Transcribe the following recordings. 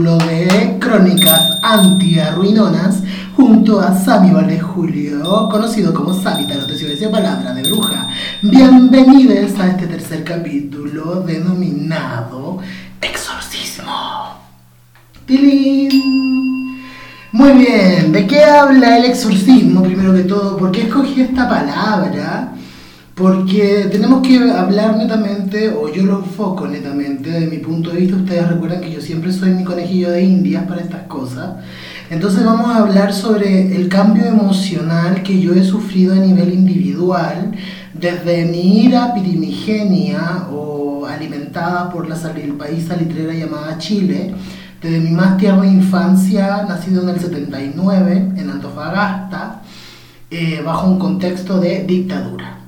de Crónicas Anti-Arruinonas junto a Sami Valdez Julio, conocido como Sami Tarot y Palabra de Bruja. Bienvenidos a este tercer capítulo denominado Exorcismo. ¡Tilín! Muy bien, ¿de qué habla el exorcismo primero que todo? ¿Por qué escogí esta palabra? Porque tenemos que hablar netamente, o yo lo enfoco netamente, de mi punto de vista, ustedes recuerdan que yo siempre soy mi conejillo de indias para estas cosas. Entonces vamos a hablar sobre el cambio emocional que yo he sufrido a nivel individual, desde mi ira pirimigenia o alimentada por la el país salitrera llamada Chile, desde mi más tierna infancia, nacido en el 79, en Antofagasta, eh, bajo un contexto de dictadura.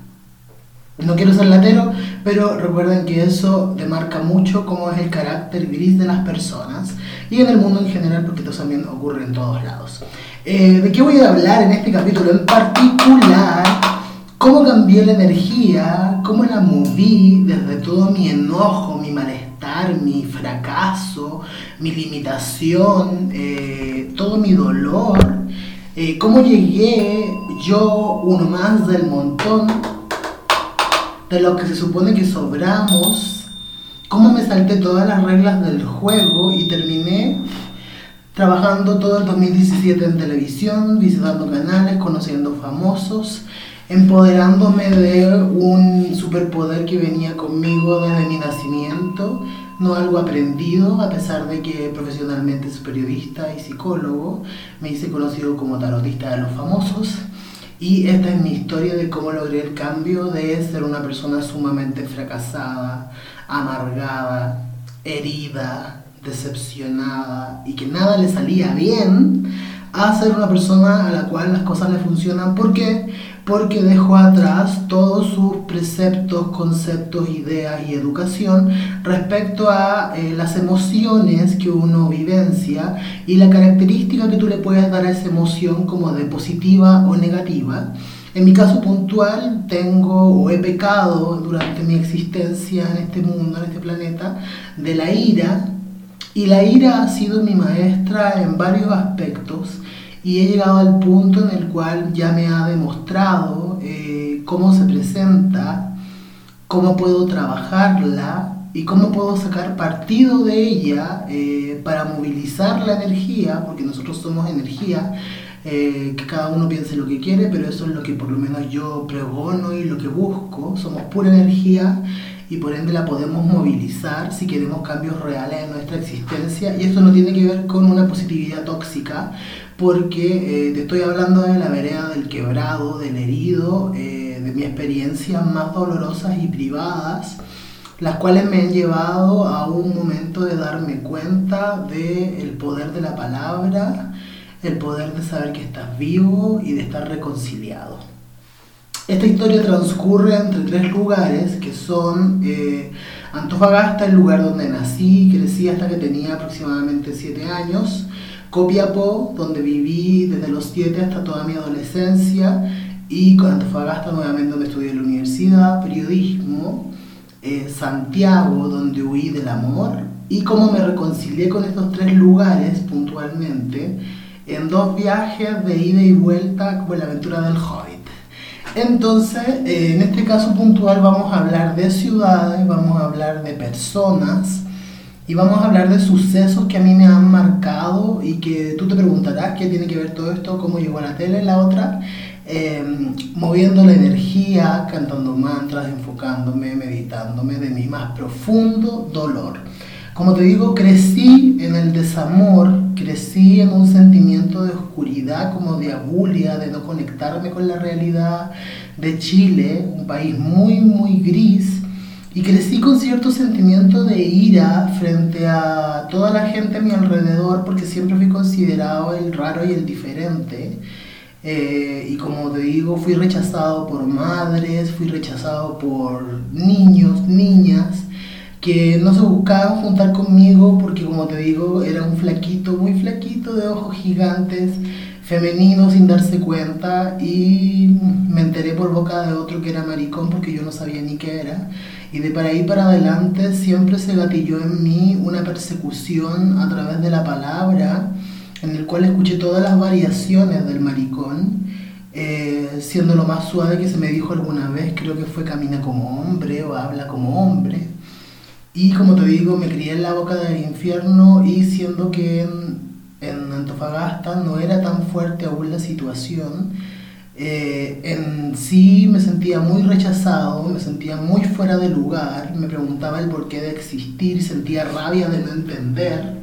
No quiero ser latero, pero recuerden que eso demarca mucho cómo es el carácter gris de las personas y en el mundo en general, porque esto también ocurre en todos lados. Eh, ¿De qué voy a hablar en este capítulo en particular? ¿Cómo cambié la energía? ¿Cómo la moví desde todo mi enojo, mi malestar, mi fracaso, mi limitación, eh, todo mi dolor? Eh, ¿Cómo llegué yo, uno más del montón? De lo que se supone que sobramos, cómo me salté todas las reglas del juego y terminé trabajando todo el 2017 en televisión, visitando canales, conociendo famosos, empoderándome de un superpoder que venía conmigo desde mi nacimiento, no algo aprendido, a pesar de que profesionalmente soy periodista y psicólogo, me hice conocido como tarotista de los famosos. Y esta es mi historia de cómo logré el cambio de ser una persona sumamente fracasada, amargada, herida, decepcionada y que nada le salía bien, a ser una persona a la cual las cosas le funcionan. ¿Por qué? Porque dejó atrás todos sus preceptos, conceptos, ideas y educación respecto a eh, las emociones que uno vivencia y la característica que tú le puedes dar a esa emoción como de positiva o negativa. En mi caso puntual tengo o he pecado durante mi existencia en este mundo, en este planeta, de la ira y la ira ha sido mi maestra en varios aspectos y he llegado al punto en el cual ya me ha demostrado eh, cómo se presenta, cómo puedo trabajarla y cómo puedo sacar partido de ella eh, para movilizar la energía, porque nosotros somos energía, eh, que cada uno piense lo que quiere, pero eso es lo que por lo menos yo pregono y lo que busco, somos pura energía y por ende la podemos movilizar si queremos cambios reales en nuestra existencia. Y esto no tiene que ver con una positividad tóxica porque eh, te estoy hablando de la vereda del quebrado, del herido, eh, de mi experiencias más dolorosas y privadas, las cuales me han llevado a un momento de darme cuenta del poder de la palabra, el poder de saber que estás vivo y de estar reconciliado. Esta historia transcurre entre tres lugares que son eh, Antofagasta, el lugar donde nací, crecí hasta que tenía aproximadamente 7 años, Copiapó, donde viví desde los 7 hasta toda mi adolescencia, y con Antofagasta nuevamente donde estudié en la universidad, periodismo, eh, Santiago, donde huí del amor, y cómo me reconcilié con estos tres lugares puntualmente en dos viajes de ida y vuelta como la aventura del Hobbit. Entonces, eh, en este caso puntual vamos a hablar de ciudades, vamos a hablar de personas, y vamos a hablar de sucesos que a mí me han marcado y que tú te preguntarás qué tiene que ver todo esto, cómo llegó a la tele, la otra, em, moviendo la energía, cantando mantras, enfocándome, meditándome de mi más profundo dolor. Como te digo, crecí en el desamor, crecí en un sentimiento de oscuridad, como de abulia, de no conectarme con la realidad de Chile, un país muy, muy gris y crecí con cierto sentimiento de ira frente a toda la gente a mi alrededor porque siempre fui considerado el raro y el diferente. Eh, y como te digo, fui rechazado por madres, fui rechazado por niños, niñas, que no se buscaban juntar conmigo porque como te digo, era un flaquito, muy flaquito, de ojos gigantes, femenino sin darse cuenta y me enteré por boca de otro que era maricón porque yo no sabía ni qué era. Y de para ahí para adelante siempre se gatilló en mí una persecución a través de la palabra, en el cual escuché todas las variaciones del maricón, eh, siendo lo más suave que se me dijo alguna vez, creo que fue camina como hombre o habla como hombre. Y como te digo, me crié en la boca del infierno y siendo que en, en Antofagasta no era tan fuerte aún la situación, eh, en sí me sentía muy rechazado, me sentía muy fuera de lugar, me preguntaba el porqué de existir, sentía rabia de no entender,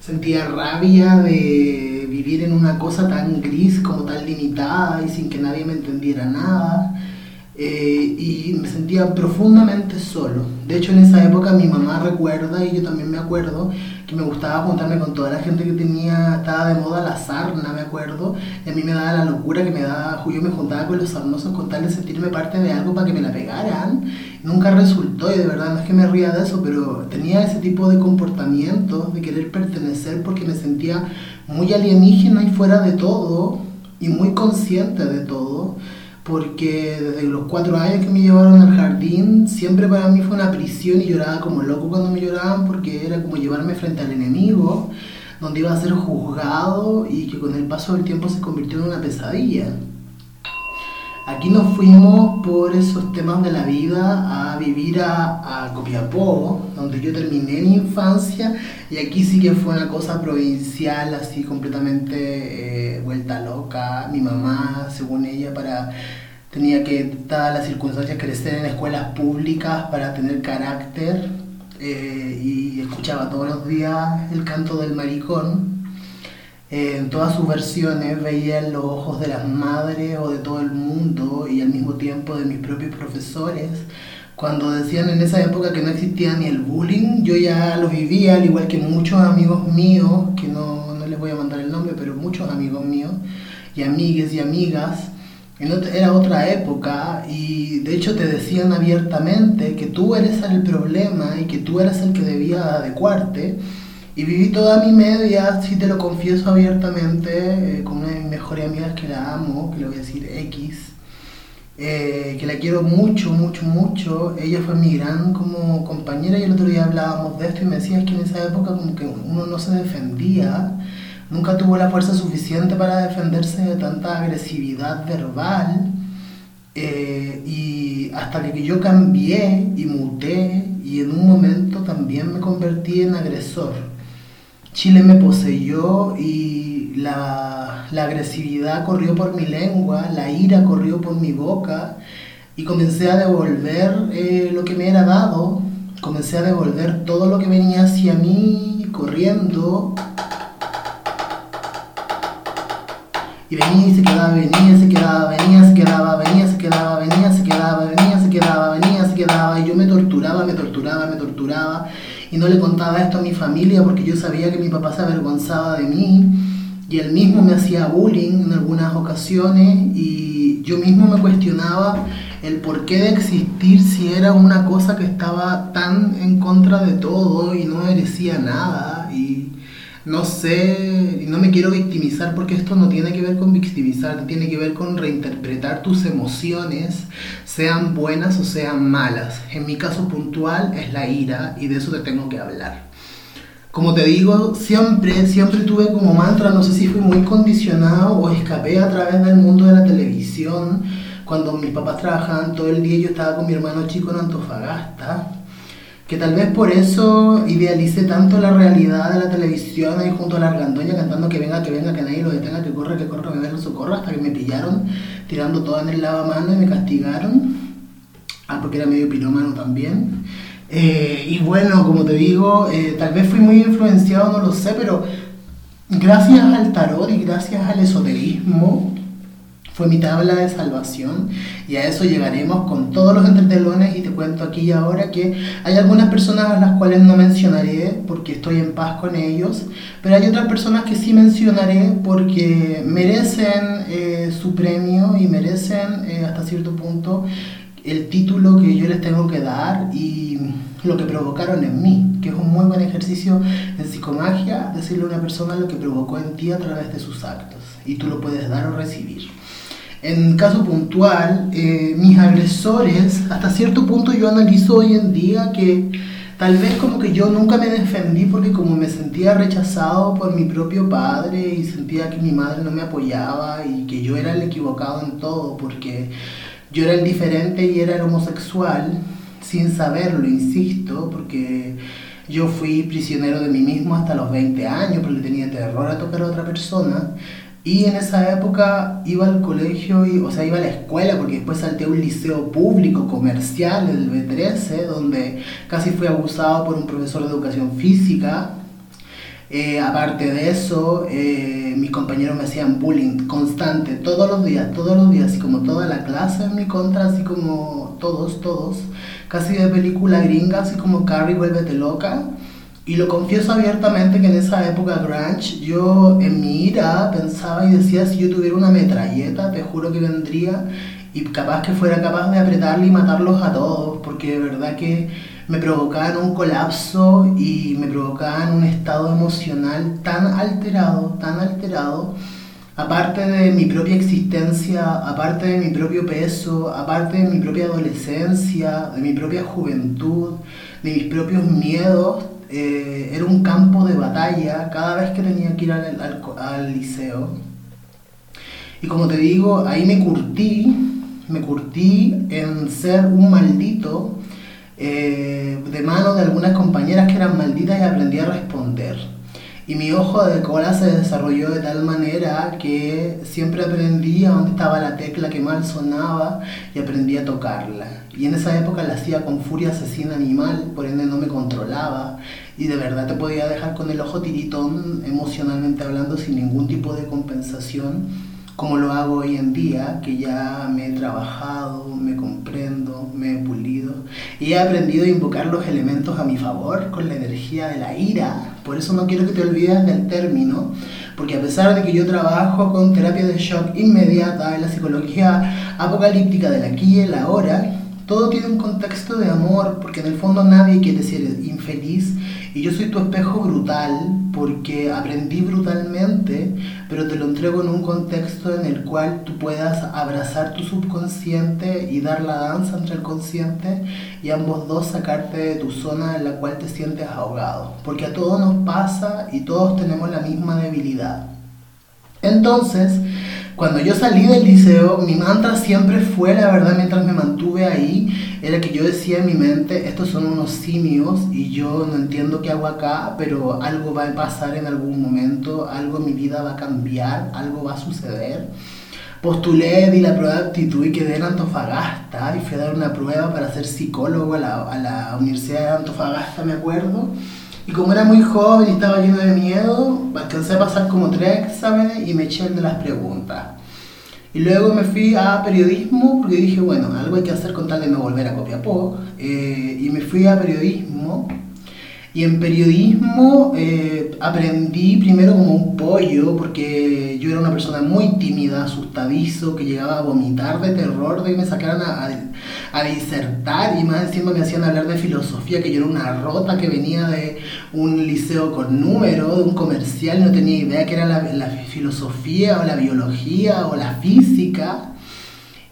sentía rabia de vivir en una cosa tan gris como tan limitada y sin que nadie me entendiera nada. Eh, y me sentía profundamente solo. De hecho, en esa época mi mamá recuerda, y yo también me acuerdo, que me gustaba juntarme con toda la gente que tenía, estaba de moda la sarna, me acuerdo, y a mí me daba la locura que me daba, yo me juntaba con los sarnosos con tal de sentirme parte de algo para que me la pegaran. Nunca resultó, y de verdad no es que me ría de eso, pero tenía ese tipo de comportamiento, de querer pertenecer porque me sentía muy alienígena y fuera de todo, y muy consciente de todo porque desde los cuatro años que me llevaron al jardín, siempre para mí fue una prisión y lloraba como loco cuando me lloraban porque era como llevarme frente al enemigo, donde iba a ser juzgado y que con el paso del tiempo se convirtió en una pesadilla. Aquí nos fuimos por esos temas de la vida a vivir a, Copiapó, donde yo terminé mi infancia, y aquí sí que fue una cosa provincial, así completamente eh, vuelta loca. Mi mamá, según ella, para tenía que, dadas las circunstancias, crecer en escuelas públicas para tener carácter, eh, y escuchaba todos los días el canto del maricón en todas sus versiones veía los ojos de las madres o de todo el mundo y al mismo tiempo de mis propios profesores. Cuando decían en esa época que no existía ni el bullying, yo ya lo vivía, al igual que muchos amigos míos, que no, no les voy a mandar el nombre, pero muchos amigos míos y amigues y amigas. Era otra época y de hecho te decían abiertamente que tú eres el problema y que tú eras el que debía adecuarte y viví toda mi media, si te lo confieso abiertamente, eh, con una de mis mejores amigas que la amo, que le voy a decir X, eh, que la quiero mucho, mucho, mucho. Ella fue mi gran como compañera y el otro día hablábamos de esto y me decía que en esa época como que uno no se defendía, nunca tuvo la fuerza suficiente para defenderse de tanta agresividad verbal. Eh, y hasta que yo cambié y muté y en un momento también me convertí en agresor. Chile me poseyó y la, agresividad corrió por mi lengua, la ira corrió por mi boca y comencé a devolver eh, lo que me era dado, comencé a devolver todo lo que venía hacia mí corriendo. Y venía y se quedaba, venía, se quedaba, venía, se quedaba, venía, se quedaba, venía, se quedaba, venía, se quedaba, venía, se quedaba, y yo me torturaba, me torturaba, me torturaba y no le contaba esto a mi familia porque yo sabía que mi papá se avergonzaba de mí. Y él mismo me hacía bullying en algunas ocasiones y yo mismo me cuestionaba el porqué de existir si era una cosa que estaba tan en contra de todo y no merecía nada. Y no sé, no me quiero victimizar porque esto no tiene que ver con victimizar, tiene que ver con reinterpretar tus emociones, sean buenas o sean malas. En mi caso puntual es la ira y de eso te tengo que hablar. Como te digo, siempre, siempre tuve como mantra, no sé si fui muy condicionado o escapé a través del mundo de la televisión. Cuando mis papás trabajaban todo el día, yo estaba con mi hermano chico en Antofagasta que tal vez por eso idealice tanto la realidad de la televisión ahí junto a la argandoña cantando que venga, que venga, que nadie lo detenga, que corre, que corre, que venga, socorro, hasta que me pillaron tirando todo en el lavamano y me castigaron. Ah, porque era medio pirómano también. Eh, y bueno, como te digo, eh, tal vez fui muy influenciado, no lo sé, pero gracias al tarot y gracias al esoterismo, fue mi tabla de salvación y a eso llegaremos con todos los entretelones y te cuento aquí y ahora que hay algunas personas a las cuales no mencionaré porque estoy en paz con ellos, pero hay otras personas que sí mencionaré porque merecen eh, su premio y merecen eh, hasta cierto punto el título que yo les tengo que dar y lo que provocaron en mí, que es un muy buen ejercicio en psicomagia, decirle a una persona lo que provocó en ti a través de sus actos, y tú lo puedes dar o recibir. En caso puntual, eh, mis agresores, hasta cierto punto yo analizo hoy en día que tal vez como que yo nunca me defendí porque como me sentía rechazado por mi propio padre y sentía que mi madre no me apoyaba y que yo era el equivocado en todo porque yo era el diferente y era homosexual, sin saberlo, insisto, porque yo fui prisionero de mí mismo hasta los 20 años porque tenía terror a tocar a otra persona. Y en esa época iba al colegio, y, o sea, iba a la escuela, porque después salté a un liceo público, comercial, el B13, donde casi fui abusado por un profesor de educación física. Eh, aparte de eso, eh, mis compañeros me hacían bullying constante, todos los días, todos los días, así como toda la clase en mi contra, así como todos, todos, casi de película gringa, así como Carrie, vuélvete loca. Y lo confieso abiertamente que en esa época grunge, yo en mi ira pensaba y decía, si yo tuviera una metralleta, te juro que vendría y capaz que fuera capaz de apretarle y matarlos a todos, porque de verdad que me provocaban un colapso y me provocaban un estado emocional tan alterado, tan alterado, aparte de mi propia existencia, aparte de mi propio peso, aparte de mi propia adolescencia, de mi propia juventud, de mis propios miedos, eh, era un campo de batalla cada vez que tenía que ir al, liceo. Y como te digo, ahí me curtí, me curtí en ser un maldito eh, de mano de algunas compañeras que eran malditas y aprendí a responder. Y mi ojo de cola se desarrolló de tal manera que siempre aprendí a dónde estaba la tecla que mal sonaba y aprendí a tocarla. Y en esa época la hacía con furia asesina animal, por ende no me controlaba. Y de verdad te podía dejar con el ojo tiritón emocionalmente hablando sin ningún tipo de compensación, como lo hago hoy en día, que ya me he trabajado, me comprendo, me he pulido y he aprendido a invocar los elementos a mi favor con la energía de la ira. Por eso no quiero que te olvides del término, porque a pesar de que yo trabajo con terapia de shock inmediata en la psicología apocalíptica del aquí y el ahora, todo tiene un contexto de amor, porque en el fondo nadie quiere ser infeliz y yo soy tu espejo brutal porque aprendí brutalmente, pero te lo entrego en un contexto el cual tú puedas abrazar tu subconsciente y dar la danza entre el consciente y ambos dos sacarte de tu zona en la cual te sientes ahogado. Porque a todos nos pasa y todos tenemos la misma debilidad. Entonces, cuando yo salí del liceo, mi mantra siempre fue, la verdad, mientras me mantuve ahí, era que yo decía en mi mente, estos son unos simios y yo no entiendo qué hago acá, pero algo va a pasar en algún momento, algo en mi vida va a cambiar, algo va a suceder. Postulé, di la prueba de actitud y quedé en Antofagasta y fui a dar una prueba para ser psicólogo a la, a la Universidad de Antofagasta, me acuerdo. Y como era muy joven y estaba lleno de miedo, alcancé a pasar como tres exámenes y me eché el de las preguntas. Y luego me fui a periodismo porque dije, bueno, algo hay que hacer con tal de no volver a Copiapó. Eh, y me fui a periodismo y en periodismo eh, aprendí primero como un pollo, porque yo era una persona muy tímida, asustadizo, que llegaba a vomitar de terror de que me sacaran a, a, disertar y más encima me hacían hablar de filosofía, que yo era una rota que venía de un liceo con número, de un comercial, no tenía idea que era la, la filosofía o la biología o la física.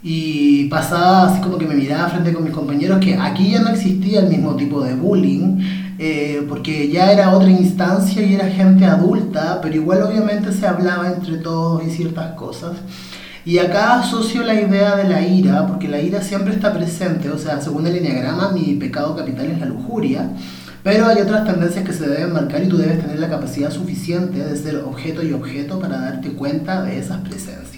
Y pasaba así como que me miraba frente con mis compañeros que aquí ya no existía el mismo tipo de bullying eh, porque ya era otra instancia y era gente adulta, pero igual obviamente se hablaba entre todos y ciertas cosas. Y acá asocio la idea de la ira, porque la ira siempre está presente, o sea, según el enneagrama, mi pecado capital es la lujuria, pero hay otras tendencias que se deben marcar y tú debes tener la capacidad suficiente de ser objeto y objeto para darte cuenta de esas presencias.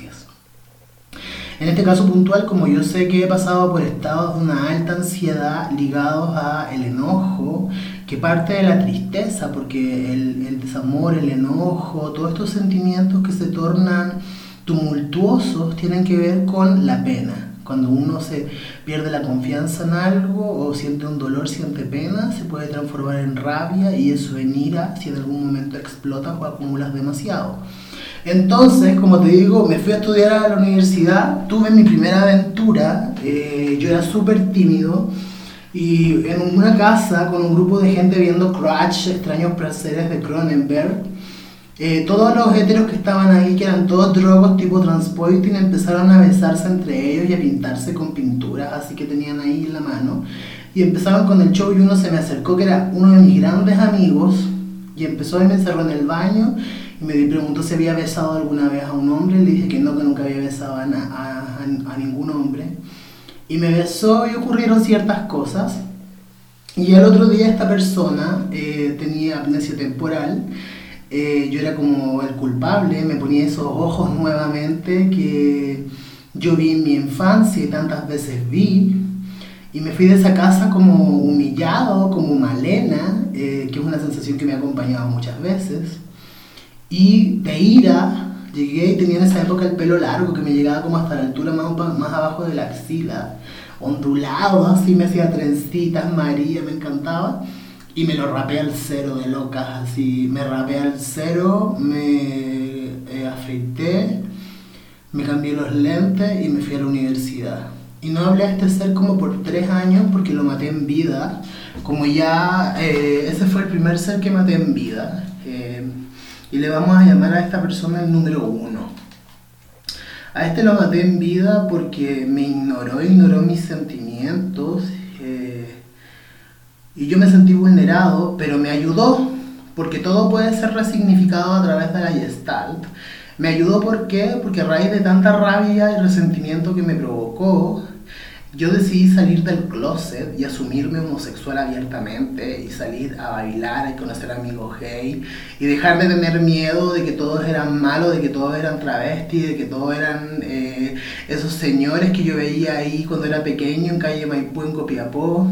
En este caso puntual, como yo sé que he pasado por estados de una alta ansiedad ligados a el enojo, que parte de la tristeza, porque el, el desamor, el enojo, todos estos sentimientos que se tornan tumultuosos tienen que ver con la pena. Cuando uno se pierde la confianza en algo o siente un dolor, siente pena, se puede transformar en rabia y eso en ira si en algún momento explotas o acumulas demasiado. Entonces, como te digo, me fui a estudiar a la universidad, tuve mi primera aventura eh, yo era súper tímido y en una casa con un grupo de gente viendo Crash, extraños placeres de Cronenberg, eh, todos los heteros que estaban ahí, que eran todos drogos tipo transporting, empezaron a besarse entre ellos y a pintarse con pinturas, así que tenían ahí en la mano. Y empezaron con el show y uno se me acercó, que era uno de mis grandes amigos, y empezó y me encerró en el baño y me preguntó si había besado alguna vez a un hombre. Le dije que no, que nunca había besado a, a, a ningún hombre. Y me besó y ocurrieron ciertas cosas. Y el otro día esta persona eh, tenía amnesia temporal. Eh, yo era como el culpable, me ponía esos ojos nuevamente que yo vi en mi infancia y tantas veces vi. Y me fui de esa casa como humillado, como malena, eh, que es una sensación que me ha acompañado muchas veces. Y de ira, llegué y tenía en esa época el pelo largo que me llegaba como hasta la altura más, más abajo de la axila, ondulado, así me hacía trencitas, María, me encantaba. Y me lo rapé al cero de locas, así. Me rapé al cero, me eh, afeité, me cambié los lentes y me fui a la universidad. Y no hablé a este ser como por tres años porque lo maté en vida. Como ya, eh, ese fue el primer ser que maté en vida. Eh, y le vamos a llamar a esta persona el número uno. A este lo maté en vida porque me ignoró, ignoró mis sentimientos. Eh, y yo me sentí vulnerado, pero me ayudó, porque todo puede ser resignificado a través de la Gestalt. Me ayudó ¿por qué? porque a raíz de tanta rabia y resentimiento que me provocó, yo decidí salir del closet y asumirme homosexual abiertamente y salir a bailar y conocer amigos gay y dejar de tener miedo de que todos eran malos, de que todos eran travestis, de que todos eran eh, esos señores que yo veía ahí cuando era pequeño en calle Maipú en Copiapó,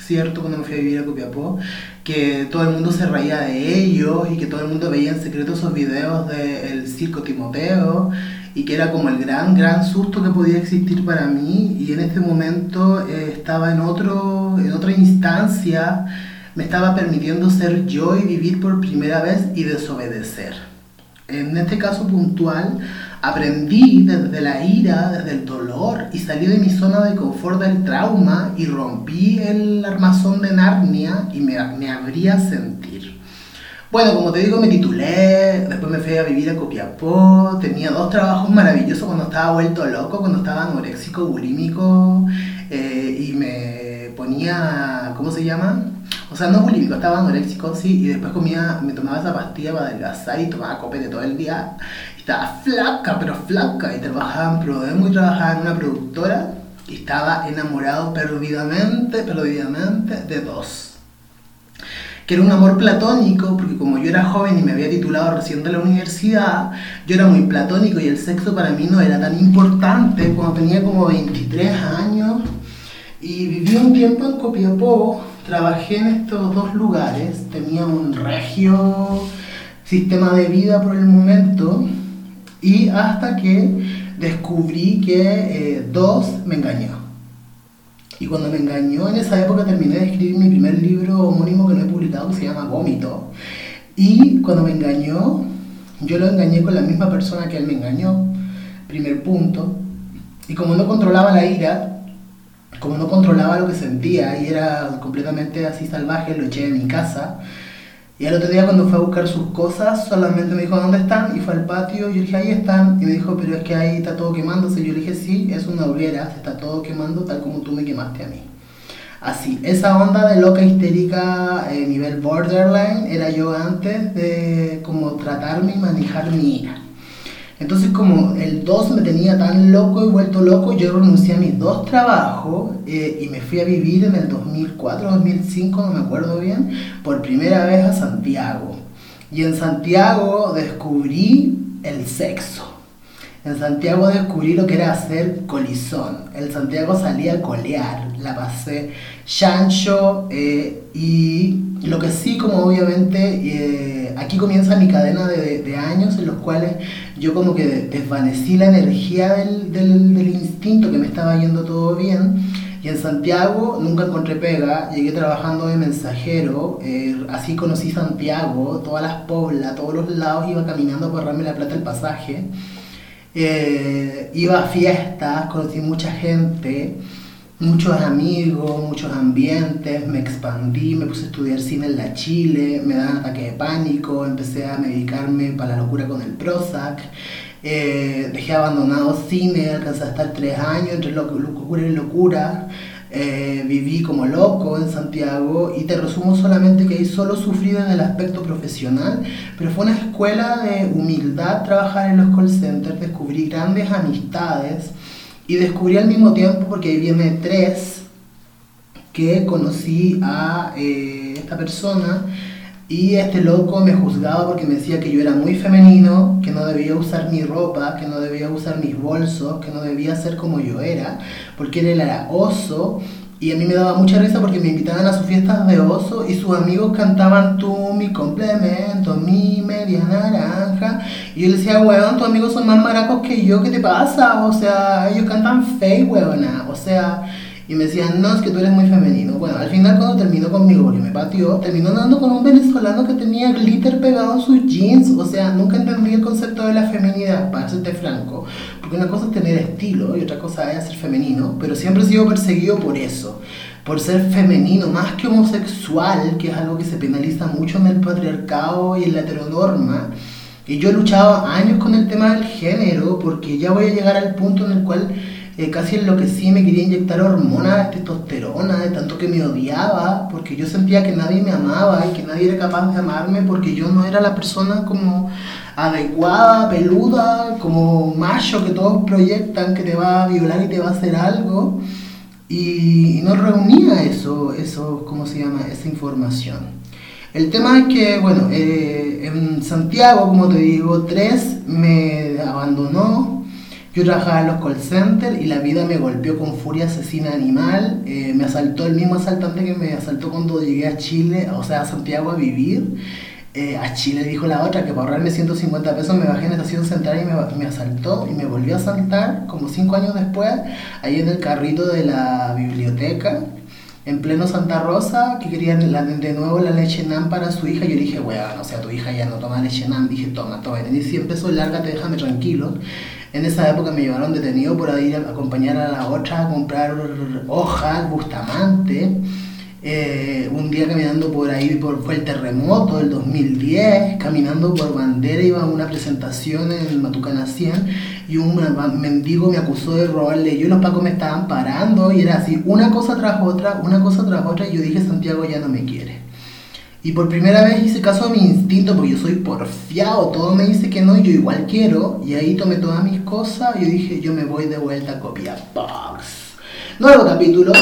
¿cierto? Cuando me fui a vivir a Copiapó, que todo el mundo se reía de ellos y que todo el mundo veía en secreto esos videos del circo Timoteo y que era como el gran, gran susto que podía existir para mí y en este momento eh, estaba en, otro, en otra instancia, me estaba permitiendo ser yo y vivir por primera vez y desobedecer. En este caso puntual, aprendí desde la ira, desde el dolor y salí de mi zona de confort del trauma y rompí el armazón de Narnia y me, me abría a sentir. Bueno, como te digo, me titulé, después me fui a vivir a Copiapó, tenía dos trabajos maravillosos cuando estaba vuelto loco, cuando estaba anoréxico, bulímico, eh, y me ponía, ¿cómo se llama? O sea, no bulímico, estaba anoréxico, sí, y después comía, me tomaba esa pastilla para adelgazar y tomaba copete todo el día. Estaba flaca, pero flaca, y trabajaba en Prodemo y trabajaba en una productora, y estaba enamorado perdidamente, perdidamente de dos que era un amor platónico, porque como yo era joven y me había titulado recién de la universidad, yo era muy platónico y el sexo para mí no era tan importante cuando tenía como 23 años y viví un tiempo en Copiapó, trabajé en estos dos lugares, tenía un regio sistema de vida por el momento y hasta que descubrí que eh, dos me engañó. Y cuando me engañó, en esa época terminé de escribir mi primer libro homónimo que no he publicado, que se llama Vómito. Y cuando me engañó, yo lo engañé con la misma persona que él me engañó, primer punto. Y como no controlaba la ira, como no controlaba lo que sentía y era completamente así salvaje, lo eché de mi casa. Y el otro día cuando fue a buscar sus cosas, solamente me dijo, ¿dónde están? Y fue al patio, y yo le dije, ahí están. Y me dijo, pero es que ahí está todo quemándose. Yo le dije, sí, es una hoguera, se está todo quemando tal como tú me quemaste a mí. Así, esa onda de loca histérica eh, nivel borderline era yo antes de como tratarme y manejar mi ira. Entonces como el 2 me tenía tan loco y vuelto loco, yo renuncié a mis dos trabajos eh, y me fui a vivir en el 2004, 2005, no me acuerdo bien, por primera vez a Santiago. Y en Santiago descubrí el sexo. En Santiago descubrí lo que era hacer colizón. En Santiago salía a colear, la pasé chancho eh, y lo que sí, como obviamente, eh, aquí comienza mi cadena de, años en los cuales yo como que desvanecí la energía del, del, del instinto que me estaba yendo todo bien. Y en Santiago nunca encontré pega, llegué trabajando de mensajero, eh, así conocí Santiago, todas las poblas, todos los lados, iba caminando por darme la plata el pasaje. Iba a fiestas, conocí mucha gente muchos amigos, muchos ambientes, me expandí, me puse a estudiar cine en la Chile, me dan ataque de pánico, empecé a medicarme para la locura con el Prozac, eh, dejé abandonado cine, alcancé a estar tres años entre locura y locura, eh, viví como loco en Santiago y te resumo solamente que ahí solo sufrí en el aspecto profesional, pero fue una escuela de humildad trabajar en los call centers, descubrí grandes amistades, y descubrí al mismo tiempo, porque ahí viene tres, que conocí a eh, esta persona y este loco me juzgaba porque me decía que yo era muy femenino, que no debía usar mi ropa, que no debía usar mis bolsos, que no debía ser como yo era, porque él era oso y a mí me daba mucha risa porque me invitaban a sus fiestas de oso y sus amigos cantaban tú, mi complemento, mi media naranja. Y yo le decía, weón, tus amigos son más maracos que yo, ¿qué te pasa? O sea, ellos cantan fake, weona. O sea, y me decían, no, es que tú eres muy femenino. Bueno, al final cuando terminó conmigo, porque me pateó, terminó andando con un venezolano que tenía glitter pegado en sus jeans. O sea, nunca entendí el concepto de la feminidad, para serte franco. Porque una cosa es tener estilo y otra cosa es ser femenino. Pero siempre he sido perseguido por eso. Por ser femenino, más que homosexual, que es algo que se penaliza mucho en el patriarcado y en la heteronorma. Y yo he luchado años con el tema del género, porque ya voy a llegar al punto en el cual eh, casi enloquecí, me quería inyectar hormonas, testosterona, de tanto que me odiaba, porque yo sentía que nadie me amaba y que nadie era capaz de amarme porque yo no era la persona como adecuada, peluda, como macho que todos proyectan que te va a violar y te va a hacer algo. Y, no reunía eso, eso, ¿cómo se llama? Esa información. El tema es que, bueno, eh, en Santiago, como te digo, tres me abandonó, yo trabajaba en los call centers y la vida me golpeó con furia asesina animal. Eh, me asaltó el mismo asaltante que me asaltó cuando llegué a Chile, o sea, a Santiago a vivir. Eh, a Chile dijo la otra que para ahorrarme 150 pesos me bajé en estación central y me, asaltó y me volvió a asaltar como cinco años después, ahí en el carrito de la biblioteca en pleno Santa Rosa, que querían de nuevo la leche NAM para su hija. Yo dije, weón, o sea, tu hija ya no toma leche NAM. Dije, toma, toma. Y 100 pesos, lárgate, déjame tranquilo. En esa época me llevaron detenido por ir a acompañar a la otra a comprar hojas, Bustamante. Eh, un día caminando por ahí, por, fue el terremoto del 2010, caminando por bandera, iba a una presentación en Matucana 100 y un mendigo me acusó de robarle. Yo y los pacos me estaban parando y era así, una cosa tras otra, una cosa tras otra, y yo dije, Santiago ya no me quiere. Y por primera vez hice caso a mi instinto, porque yo soy porfiado, todo me dice que no, y yo igual quiero. Y ahí tomé todas mis cosas y yo dije, yo me voy de vuelta a Copiapó. Nuevo capítulo,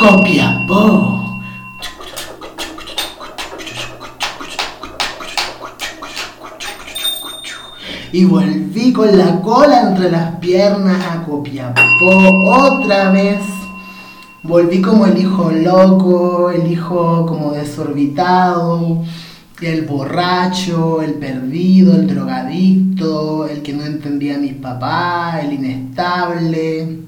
Copiapó. Y volví con la cola entre las piernas a Copiapó otra vez volví como el hijo loco, el hijo como desorbitado, el borracho, el perdido, el drogadicto, el que no entendía a mis papás, el inestable.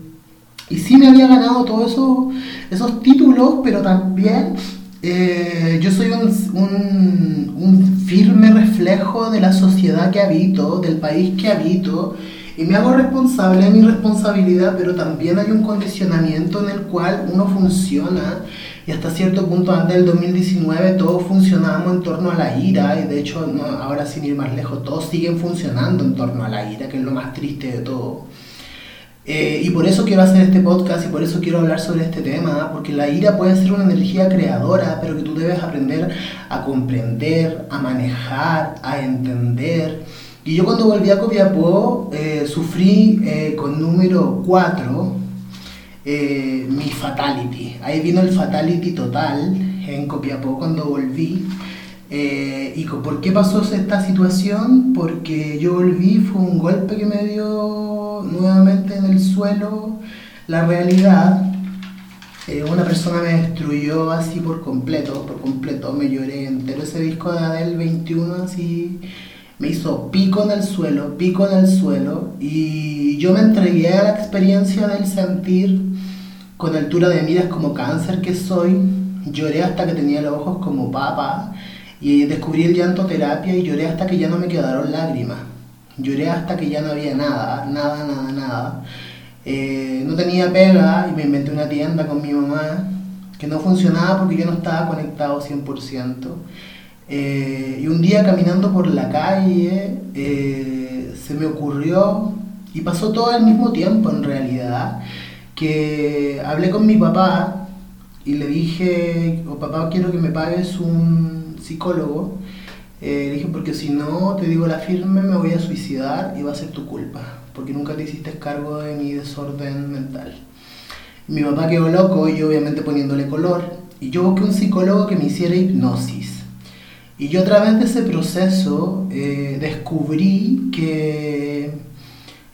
Y sí me había ganado todos eso, esos títulos, pero también eh, yo soy un, un firme reflejo de la sociedad que habito, del país que habito y me hago responsable de mi responsabilidad, pero también hay un condicionamiento en el cual uno funciona. Y hasta cierto punto antes del 2019 todos funcionábamos en torno a la ira. Y de hecho ahora sin ir más lejos todos siguen funcionando en torno a la ira, que es lo más triste de todo. Eh, y por eso quiero hacer este podcast y por eso quiero hablar sobre este tema, porque la ira puede ser una energía creadora, pero que tú debes aprender a comprender, a manejar, a entender y yo cuando volví a Copiapó eh, sufrí eh, con número 4 eh, mi fatality. Ahí vino el fatality total en Copiapó cuando volví. ¿Y por qué pasó esta situación? Porque yo volví, fue un golpe que me dio nuevamente en el suelo la realidad. una persona me destruyó así por completo, por completo, me lloré entero ese disco de Adele 21 así me hizo pico en el suelo, pico en el suelo, y yo me entregué a la experiencia del sentir con altura de miras como cáncer que soy, lloré hasta que tenía los ojos como papa, y descubrí el llanto terapia y lloré hasta que ya no me quedaron lágrimas, lloré hasta que ya no había nada, nada, nada, nada. Eh, no tenía pega y me inventé una tienda con mi mamá que no funcionaba porque yo no estaba conectado 100%. Eh, y un día caminando por la calle eh, se me ocurrió, y pasó todo al mismo tiempo en realidad, que hablé con mi papá y le dije, oh, papá quiero que me pagues un psicólogo. Eh, le dije, porque si no, te digo la firme, me voy a suicidar y va a ser tu culpa, porque nunca te hiciste cargo de mi desorden mental. Mi papá quedó loco y obviamente poniéndole color. Y yo busqué un psicólogo que me hiciera hipnosis. Y yo a través de ese proceso eh, descubrí que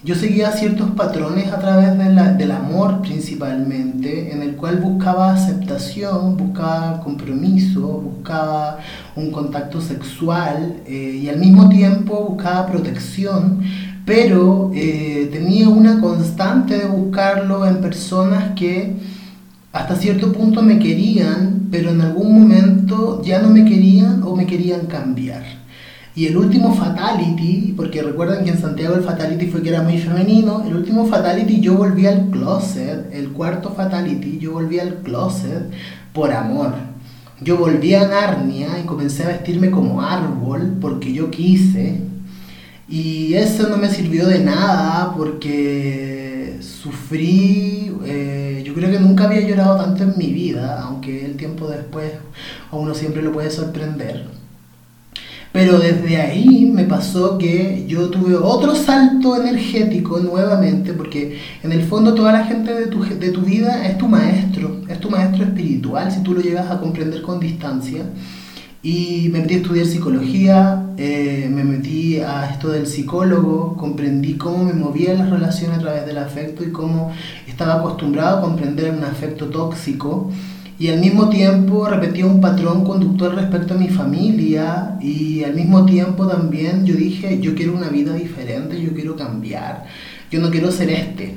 yo seguía ciertos patrones a través del amor principalmente, en el cual buscaba aceptación, buscaba compromiso, buscaba un contacto sexual eh, y al mismo tiempo buscaba protección, pero eh, tenía una constante de buscarlo en personas que hasta cierto punto me querían, pero en algún momento ya no me querían o me querían cambiar. Y el último fatality, porque recuerden que en Santiago el fatality fue que era muy femenino, el último fatality yo volví al closet, el cuarto fatality yo volví al closet por amor. Yo volví a Narnia y comencé a vestirme como árbol porque yo quise. Y eso no me sirvió de nada porque sufrí... Eh, yo creo que nunca había llorado tanto en mi vida, aunque el tiempo después uno siempre lo puede sorprender. Pero desde ahí me pasó que yo tuve otro salto energético nuevamente, porque en el fondo toda la gente de tu, de tu vida es tu maestro, es tu maestro espiritual, si tú lo llegas a comprender con distancia. Y me metí a estudiar psicología, eh, me metí a esto del psicólogo, comprendí cómo me movía las relaciones a través del afecto y cómo estaba acostumbrado a comprender un afecto tóxico. Y al mismo tiempo repetía un patrón conductor respecto a mi familia y al mismo tiempo también yo dije, yo quiero una vida diferente, yo quiero cambiar, yo no quiero ser este.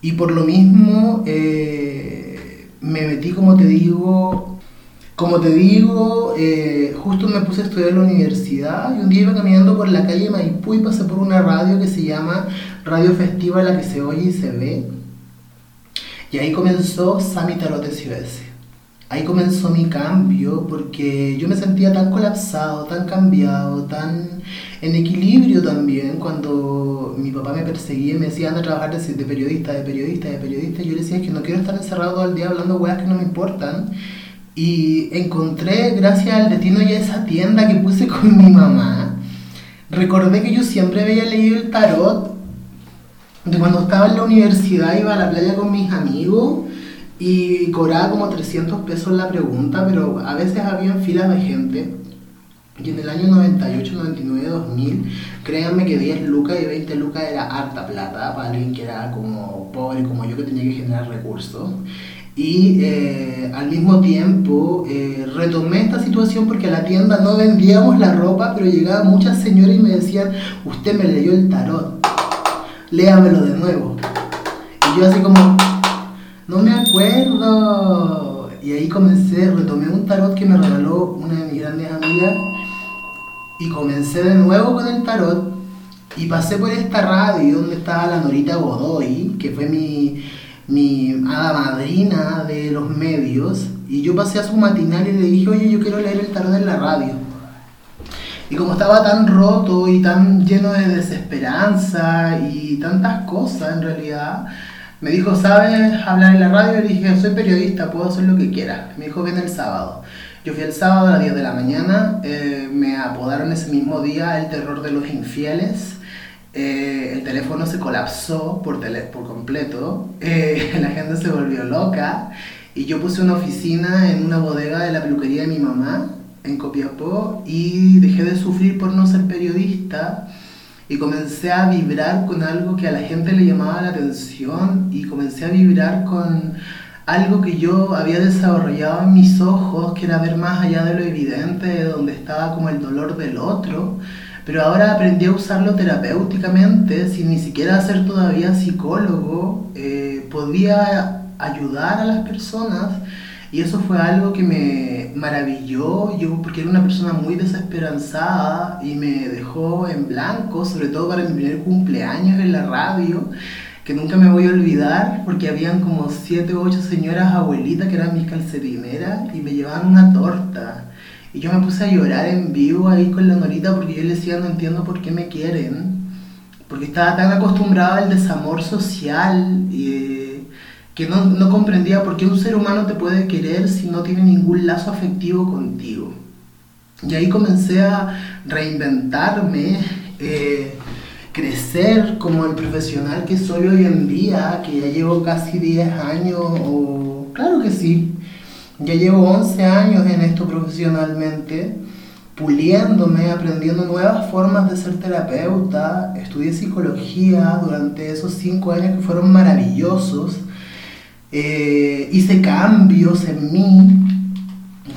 Y por lo mismo eh, me metí, como te digo, como te digo, eh, justo me puse a estudiar en la universidad y un día iba caminando por la calle Maipú y pasé por una radio que se llama Radio Festiva, la que se oye y se ve. Y ahí comenzó Sami Tarot SOS. Ahí comenzó mi cambio porque yo me sentía tan colapsado, tan cambiado, tan en equilibrio también cuando mi papá me perseguía y me decía anda a trabajar de, periodista, de periodista, de periodista. Yo le decía es que no quiero estar encerrado todo el día hablando weas que no me importan y encontré, gracias al destino y a esa tienda que puse con mi mamá, recordé que yo siempre había leído el tarot de cuando estaba en la universidad, iba a la playa con mis amigos y cobraba como 300 pesos la pregunta, pero a veces había filas de gente. Y en el año 98, 99, 2000, créanme que 10 lucas y 20 lucas era harta plata para alguien que era como pobre como yo que tenía que generar recursos y eh, al mismo tiempo eh, retomé esta situación porque a la tienda no vendíamos la ropa, pero llegaban muchas señoras y me decían, usted me leyó el tarot, léamelo de nuevo. Y yo así como, no me acuerdo. Y ahí comencé, retomé un tarot que me regaló una de mis grandes amigas y comencé de nuevo con el tarot y pasé por esta radio donde estaba la Norita Godoy, que fue mi mi hada madrina de los medios, y yo pasé a su matinal y le dije, oye, yo quiero leer el tarot en la radio. Y como estaba tan roto y tan lleno de desesperanza y tantas cosas en realidad, me dijo, ¿sabes hablar en la radio? Y le dije, soy periodista, puedo hacer lo que quiera. Me dijo, ven el sábado. Yo fui el sábado a las 10 de la mañana, eh, me apodaron ese mismo día el terror de los infieles eh, el teléfono se colapsó por, por completo, eh, la gente se volvió loca y yo puse una oficina en una bodega de la peluquería de mi mamá en Copiapó y dejé de sufrir por no ser periodista y comencé a vibrar con algo que a la gente le llamaba la atención y comencé a vibrar con algo que yo había desarrollado en mis ojos, que era ver más allá de lo evidente, de donde estaba como el dolor del otro pero ahora aprendí a usarlo terapéuticamente, sin ni siquiera ser todavía psicólogo, eh, podía ayudar a las personas y eso fue algo que me maravilló, yo porque era una persona muy desesperanzada y me dejó en blanco, sobre todo para mi primer cumpleaños en la radio. que nunca me voy a olvidar porque habían como siete u ocho señoras abuelitas que eran mis calcetineras y me llevaban una torta. Y yo me puse a llorar en vivo ahí con la Norita porque yo le decía no entiendo por qué me quieren. Porque estaba tan acostumbrada al desamor social eh, que no, no comprendía por qué un ser humano te puede querer si no tiene ningún lazo afectivo contigo. Y ahí comencé a reinventarme. Eh, crecer como el profesional que soy hoy en día, que ya llevo casi 10 años, o claro que sí, ya llevo 11 años en esto profesionalmente, puliéndome, aprendiendo nuevas formas de ser terapeuta, estudié psicología durante esos 5 años que fueron maravillosos, eh, hice cambios en mí,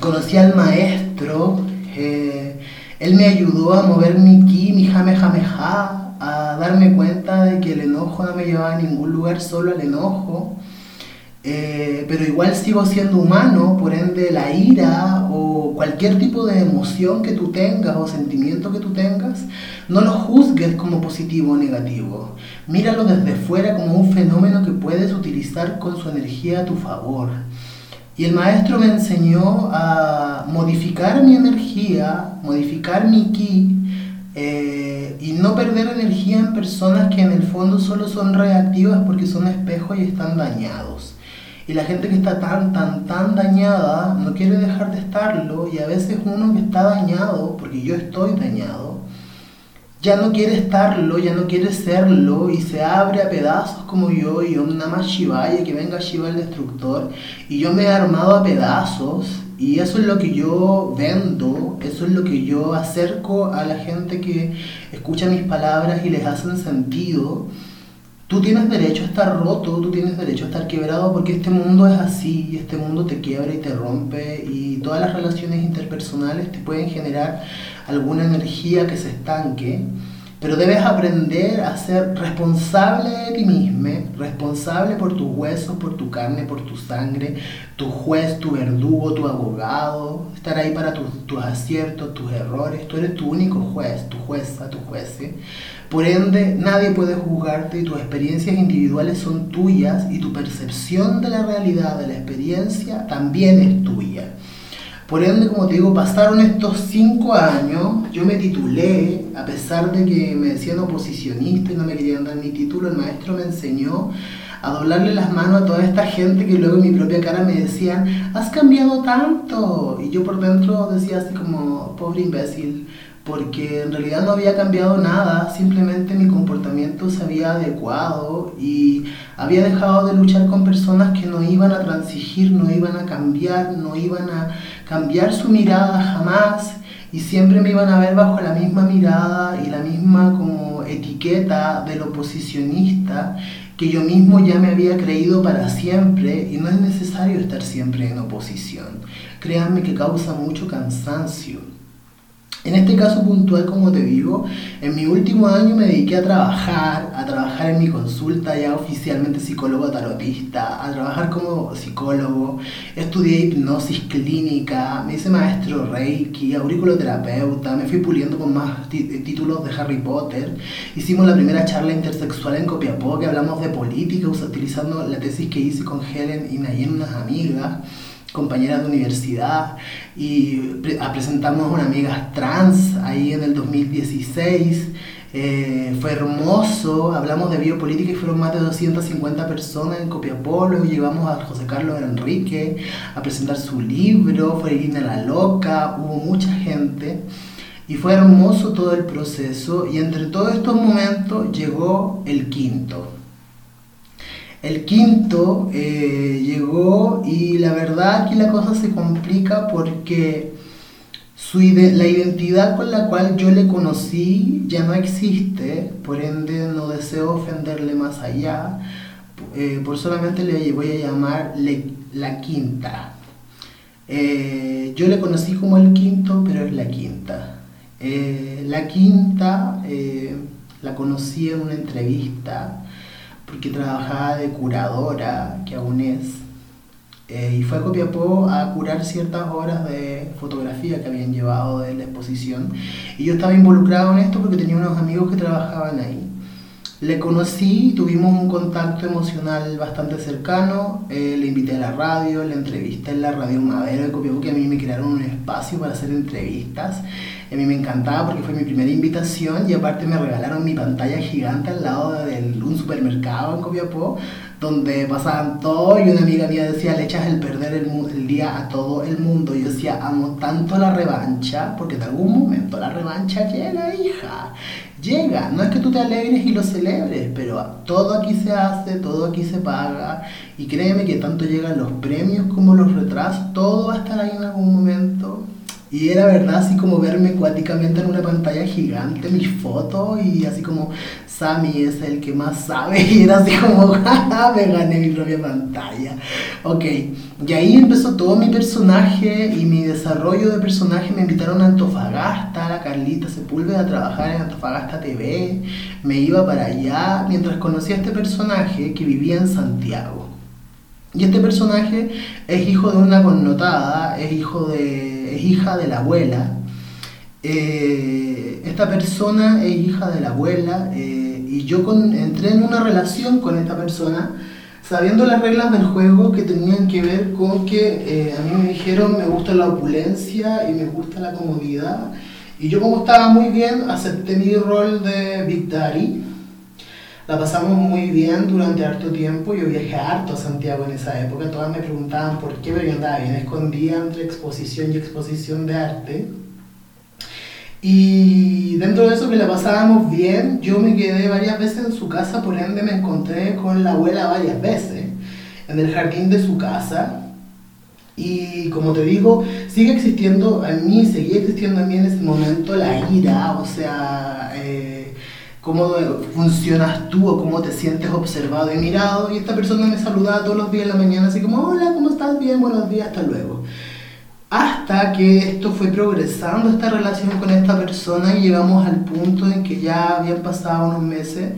conocí al maestro, eh, él me ayudó a mover mi ki, mi jame jame ja, a darme cuenta de que el enojo no me llevaba a ningún lugar, solo al enojo. Eh, pero igual sigo siendo humano, por ende la ira o cualquier tipo de emoción que tú tengas o sentimiento que tú tengas, no lo juzgues como positivo o negativo. Míralo desde fuera como un fenómeno que puedes utilizar con su energía a tu favor. Y el maestro me enseñó a modificar mi energía, modificar mi ki, eh, y no perder energía en personas que en el fondo solo son reactivas porque son espejos y están dañados. Y la gente que está tan, tan, tan dañada no quiere dejar de estarlo y a veces uno que está dañado, porque yo estoy dañado, ya no quiere estarlo, ya no quiere serlo y se abre a pedazos como yo y Om Namah Shivaya, que venga Shiva el destructor y yo me he armado a pedazos y eso es lo que yo vendo, eso es lo que yo acerco a la gente que escucha mis palabras y les hacen sentido. Tú tienes derecho a estar roto, tú tienes derecho a estar quebrado porque este mundo es así este mundo te quiebra y te rompe y todas las relaciones interpersonales te pueden generar alguna energía que se estanque. Pero debes aprender a ser responsable de ti mismo, responsable por tus huesos, por tu carne, por tu sangre, tu juez, tu verdugo, tu abogado, estar ahí para tus, aciertos, tus errores. Tú eres tu único juez, tu jueza, tu juez. Por ende, nadie puede juzgarte y tus experiencias individuales son tuyas y tu percepción de la realidad, de la experiencia, también es tuya. Por ende, como te digo, pasaron estos cinco años, yo me titulé, a pesar de que me decían oposicionista y no me querían dar mi título, el maestro me enseñó a doblarle las manos a toda esta gente que luego en mi propia cara me decían, has cambiado tanto. Y yo por dentro decía así como, pobre imbécil, porque en realidad no había cambiado nada, simplemente mi comportamiento se había adecuado y había dejado de luchar con personas que no iban a transigir, no iban a cambiar, no iban a cambiar su mirada jamás y siempre me iban a ver bajo la misma mirada y la misma como etiqueta del oposicionista que yo mismo ya me había creído para siempre y no es necesario estar siempre en oposición. Créanme que causa mucho cansancio. En este caso puntual, como te digo, en mi último año me dediqué a trabajar, a trabajar en mi consulta ya oficialmente psicólogo tarotista, a trabajar como psicólogo, estudié hipnosis clínica, me hice maestro reiki, auriculoterapeuta, me fui puliendo con más títulos de Harry Potter, hicimos la primera charla intersexual en Copiapó que hablamos de política utilizando la tesis que hice con Helen y Nayen, unas amigas compañeras de universidad y presentamos a una amiga trans ahí en el 2016. Eh, fue hermoso, hablamos de biopolítica y fueron más de 250 personas en Copiapó, y llevamos a José Carlos Enrique a presentar su libro, fue Irina la Loca, hubo mucha gente. Y fue hermoso todo el proceso. Y entre todos estos momentos llegó el quinto, el quinto eh, llegó y la verdad aquí la cosa se complica porque su la identidad con la cual yo le conocí ya no existe, por ende no deseo ofenderle más allá, eh, por solamente le voy a llamar la quinta. Eh, yo le conocí como el quinto, pero es la quinta. la quinta la conocí en una entrevista porque trabajaba de curadora, que aún es, eh, y fue a Copiapó a curar ciertas obras de fotografía que habían llevado de la exposición. Y yo estaba involucrado en esto porque tenía unos amigos que trabajaban ahí. Le conocí, tuvimos un contacto emocional bastante cercano, eh, le invité a la radio, le entrevisté en la radio Madero de Copiapó, que a mí me crearon un espacio para hacer entrevistas. A mí me encantaba porque fue mi primera invitación y aparte me regalaron mi pantalla gigante al lado de un supermercado en Copiapó, donde pasaban todo y una amiga mía decía, le echas el perder el, el día a todo el mundo. Y yo decía, amo tanto la revancha, porque en algún momento la revancha llega, hija llega. No es que tú te alegres y lo celebres, pero todo aquí se hace, todo aquí se paga. Y créeme que tanto llegan los premios como los retrasos, todo va a estar ahí en algún momento. Y era verdad, así como verme cuáticamente en una pantalla gigante, mis fotos, y así como Sammy es el que más sabe, y era así como, me gané mi propia pantalla. Ok, y ahí empezó todo mi personaje y mi desarrollo de personaje. Me invitaron a Antofagasta, a la Carlita Sepúlveda, a trabajar en Antofagasta TV. Me iba para allá mientras conocía a este personaje que vivía en Santiago. Y este personaje es hijo de una connotada, es hijo de es hija de la abuela. Eh, esta persona es hija de la abuela eh, y yo entré en una relación con esta persona sabiendo las reglas del juego que tenían que ver con que eh, a mí me dijeron me gusta la opulencia y me gusta la comodidad y yo como estaba muy bien acepté mi rol de Big Daddy la pasamos muy bien durante harto tiempo. Yo viajé harto a Santiago en esa época. Todas me preguntaban por qué, pero yo andaba bien escondida entre exposición y exposición de arte. Y dentro de eso que la pasábamos bien, yo me quedé varias veces en su casa, por ende me encontré con la abuela varias veces, en el jardín de su casa. Y como te digo, sigue existiendo en mí, seguía existiendo en mí en ese momento la ira, o sea, eh, cómo funcionas tú o cómo te sientes observado y mirado. Y esta persona me saludaba todos los días en la mañana, así como, hola, ¿cómo estás? Bien, buenos días, hasta luego. Hasta que esto fue progresando, esta relación con esta persona, y llegamos al punto en que ya habían pasado unos meses,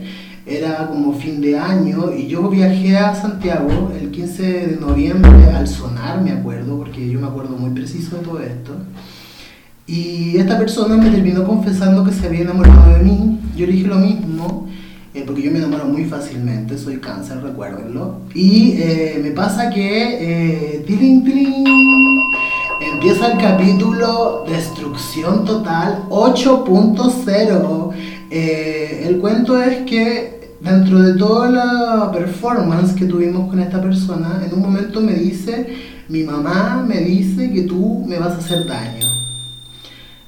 era como fin de año, y yo viajé a Santiago el 15 de noviembre al sonar, me acuerdo, porque yo me acuerdo muy preciso de todo esto. Y esta persona me terminó confesando que se había enamorado de mí. Yo le dije lo mismo, eh, porque yo me enamoro muy fácilmente, soy cáncer, recuérdenlo. Y eh, me pasa que, eh, tiling, tiling, empieza el capítulo Destrucción Total 8.0. el cuento es que dentro de toda la performance que tuvimos con esta persona, en un momento me dice, mi mamá me dice que tú me vas a hacer daño.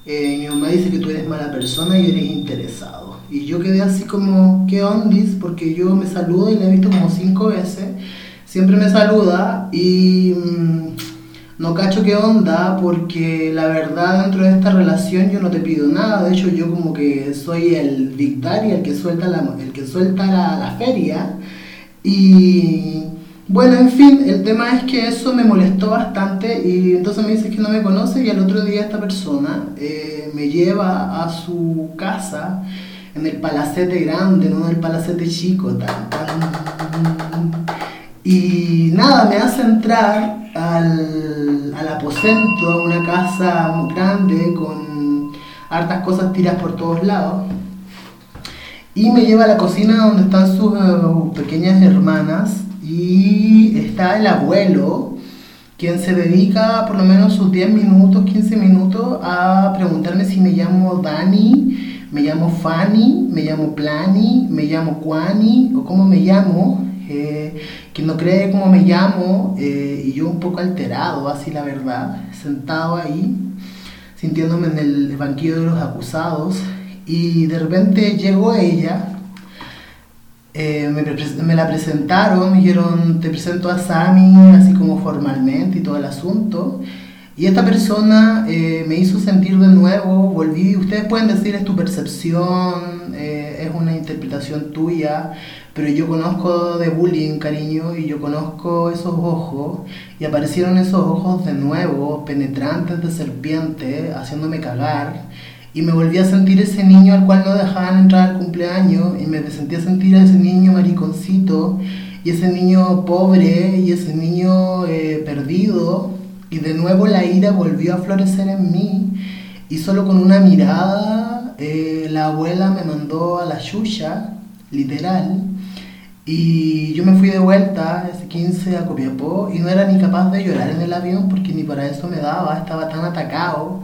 Eh, mi mamá dice que tú eres mala persona y eres interesado. Y yo quedé así como, ¿qué ondis? Porque yo me saludo y la he visto como cinco veces. Siempre me saluda y mm, no cacho qué onda porque la verdad dentro de esta relación yo no te pido nada. De hecho yo como que soy el victaria, el que suelta la, el que suelta la, la feria. Y bueno, en fin, el tema es que eso me molestó bastante y entonces me dice que no me conoce y al otro día esta persona eh, me lleva a su casa en el palacete grande, no en el palacete chico, Y nada, me hace entrar al, al aposento, a una casa grande con hartas cosas tiradas por todos lados. Y me lleva a la cocina donde están sus eh, pequeñas hermanas y está el abuelo, quien se dedica por lo menos sus 10 minutos, 15 minutos a preguntarme si me llamo Dani, me llamo Fanny, me llamo Plani, me llamo Kwani o cómo me llamo. Eh, quien no cree cómo me llamo eh, y yo un poco alterado, así la verdad, sentado ahí, sintiéndome en el banquillo de los acusados y de repente llegó ella eh, me, la presentaron, me dijeron, te presento a Sami, así como formalmente y todo el asunto. Y esta persona eh, me hizo sentir de nuevo, volví, ustedes pueden decir es tu percepción, eh, es una interpretación tuya, pero yo conozco de bullying, cariño, y yo conozco esos ojos, y aparecieron esos ojos de nuevo, penetrantes de serpiente, haciéndome cagar y me volví a sentir ese niño al cual no dejaban entrar al cumpleaños y me sentí a sentir a ese niño mariconcito y ese niño pobre y ese niño eh, perdido y de nuevo la ira volvió a florecer en mí y solo con una mirada eh, la abuela me mandó a la yuya literal. Y yo me fui de vuelta ese 15 a Copiapó y no era ni capaz de llorar en el avión porque ni para eso me daba, estaba tan atacado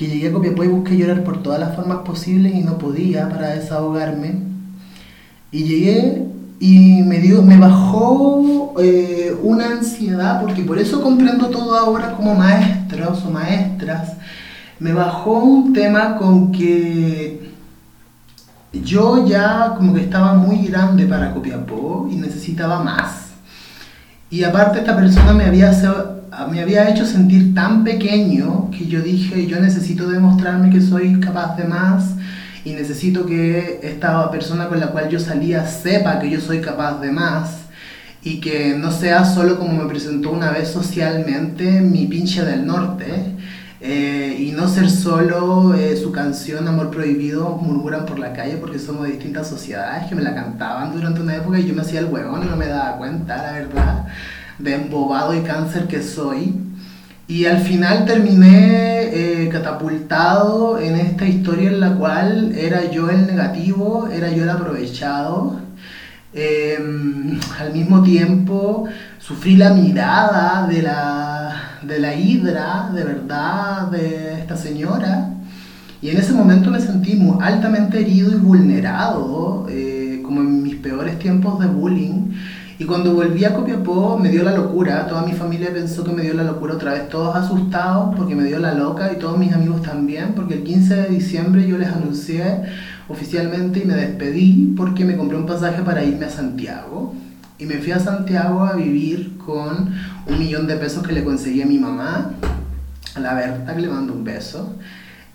que llegué a Copiapó y busqué llorar por todas las formas posibles y no podía para desahogarme. Y llegué y me, dio, me bajó eh, una ansiedad, porque por eso comprendo todo ahora como maestros o maestras, me bajó un tema con que yo ya como que estaba muy grande para Copiapó y necesitaba más. Y aparte esta persona me había, me había hecho sentir tan pequeño que yo dije, yo necesito demostrarme que soy capaz de más y necesito que esta persona con la cual yo salía sepa que yo soy capaz de más y que no sea solo como me presentó una vez socialmente mi pinche del norte eh, y no ser solo eh, su canción Amor Prohibido murmuran por la calle porque somos de distintas sociedades que me la cantaban durante una época y yo me hacía el huevón y no me daba cuenta, la verdad, de embobado y cáncer que soy. Y al final terminé eh, catapultado en esta historia en la cual era yo el negativo, era yo el aprovechado. Em, al mismo tiempo sufrí la mirada de la de la hidra, de verdad, de esta señora. Y en ese momento me sentí muy altamente herido y vulnerado, eh, como en mis peores tiempos de bullying. Y cuando volví a Copiapó me dio la locura, toda mi familia pensó que me dio la locura otra vez, todos asustados porque me dio la loca y todos mis amigos también, porque el 15 de diciembre yo les anuncié oficialmente y me despedí porque me compré un pasaje para irme a Santiago. Y me fui a Santiago a vivir con un millón de pesos que le conseguí a mi mamá, a la Berta, que le mando un beso.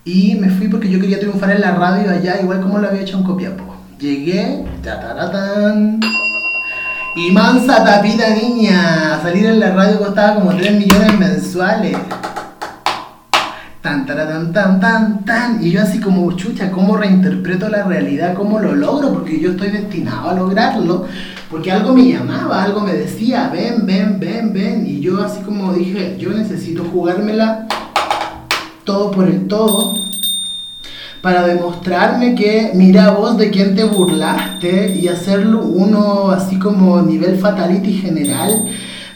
Y me fui porque yo quería triunfar en la radio allá, igual como lo había hecho en Copiapó. Llegué, taratán, y mansa tapita niña, salir en la radio costaba como 3 millones mensuales. Tan, tan, tan, tan, tan. Y yo así como, chucha, ¿cómo reinterpreto la realidad? ¿Cómo lo logro? Porque yo estoy destinado a lograrlo. Porque algo me llamaba, algo me decía, ven, ven, ven, ven. Y yo así como dije, yo necesito jugármela todo por el todo para demostrarme que mira vos de quién te burlaste y hacerlo uno así como nivel fatality general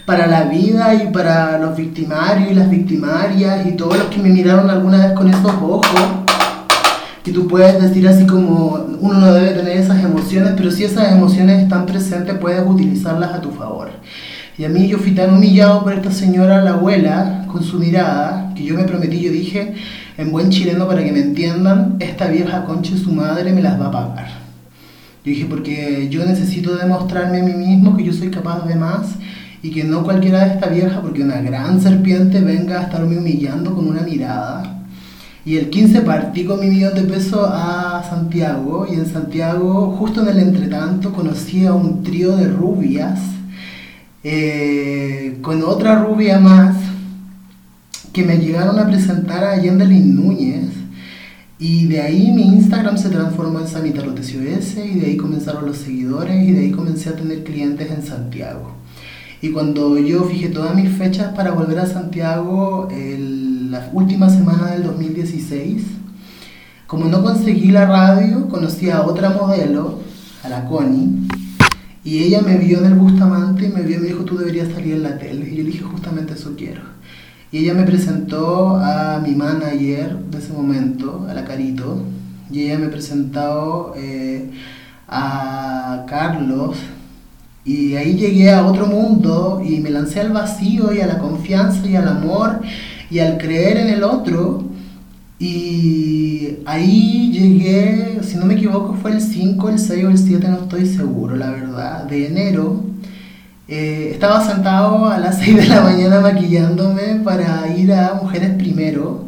para la vida y para los victimarios y las victimarias y todos los que me miraron alguna vez con esos ojos. Y tú puedes decir así como uno no debe tener esas emociones, pero si esas emociones están presentes puedes utilizarlas a tu favor. Y a mí yo fui tan humillado por esta señora, la abuela, con su mirada, que yo me prometí, yo dije, en buen chileno para que me entiendan, esta vieja concha su madre me las va a pagar. Yo dije, porque yo necesito demostrarme a mí mismo que yo soy capaz de más y que no cualquiera de esta vieja, porque una gran serpiente venga a estarme humillando con una mirada. Y el 15 partí con mi millón de pesos a Santiago y en Santiago, justo en el entretanto, conocí a un trío de rubias, eh, con otra rubia más, que me llegaron a presentar a Yendelin Núñez. Y de ahí mi Instagram se transformó en Samitarot SOS y de ahí comenzaron los seguidores y de ahí comencé a tener clientes en Santiago. Y cuando yo fijé todas mis fechas para volver a Santiago, la última semana del 2016, como no conseguí la radio, conocí a otra modelo, a la Connie, y ella me vio en el Bustamante y me vio y me dijo, tú deberías salir en la tele. Y yo le dije, justamente eso quiero. Y ella me presentó a mi manager de ese momento, a la Carito, y ella me presentó eh, a Carlos, y ahí llegué a otro mundo y me lancé al vacío y a la confianza y al amor y al creer en el otro. Y ahí llegué, si no me equivoco, fue el 5, el 6 o el 7, no estoy seguro, la verdad, de enero. Eh, estaba sentado a las 6 de la mañana maquillándome para ir a Mujeres Primero.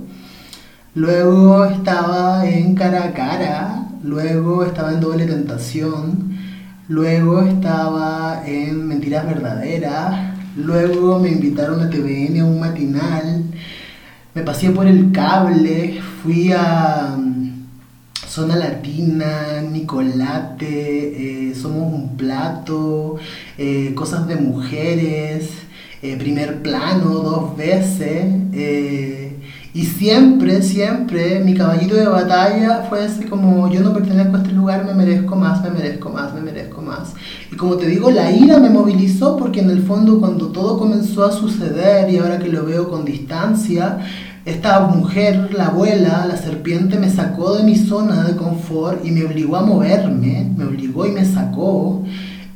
Luego estaba en Cara a Cara. Luego estaba en Doble Tentación. Luego estaba en Mentiras Verdaderas. Luego me invitaron a TVN a un matinal. Me pasé por el cable. Fui a Zona Latina, Nicolate, eh, Somos un Plato, eh, Cosas de Mujeres, eh, Primer Plano dos veces. Y siempre, siempre mi caballito de batalla fue ese como yo no pertenezco a este lugar, me merezco más, me merezco más, me merezco más. Y como te digo, la ira me movilizó porque en el fondo cuando todo comenzó a suceder y ahora que lo veo con distancia, esta mujer, la abuela, la serpiente, me sacó de mi zona de confort y me obligó a moverme, me obligó y me sacó.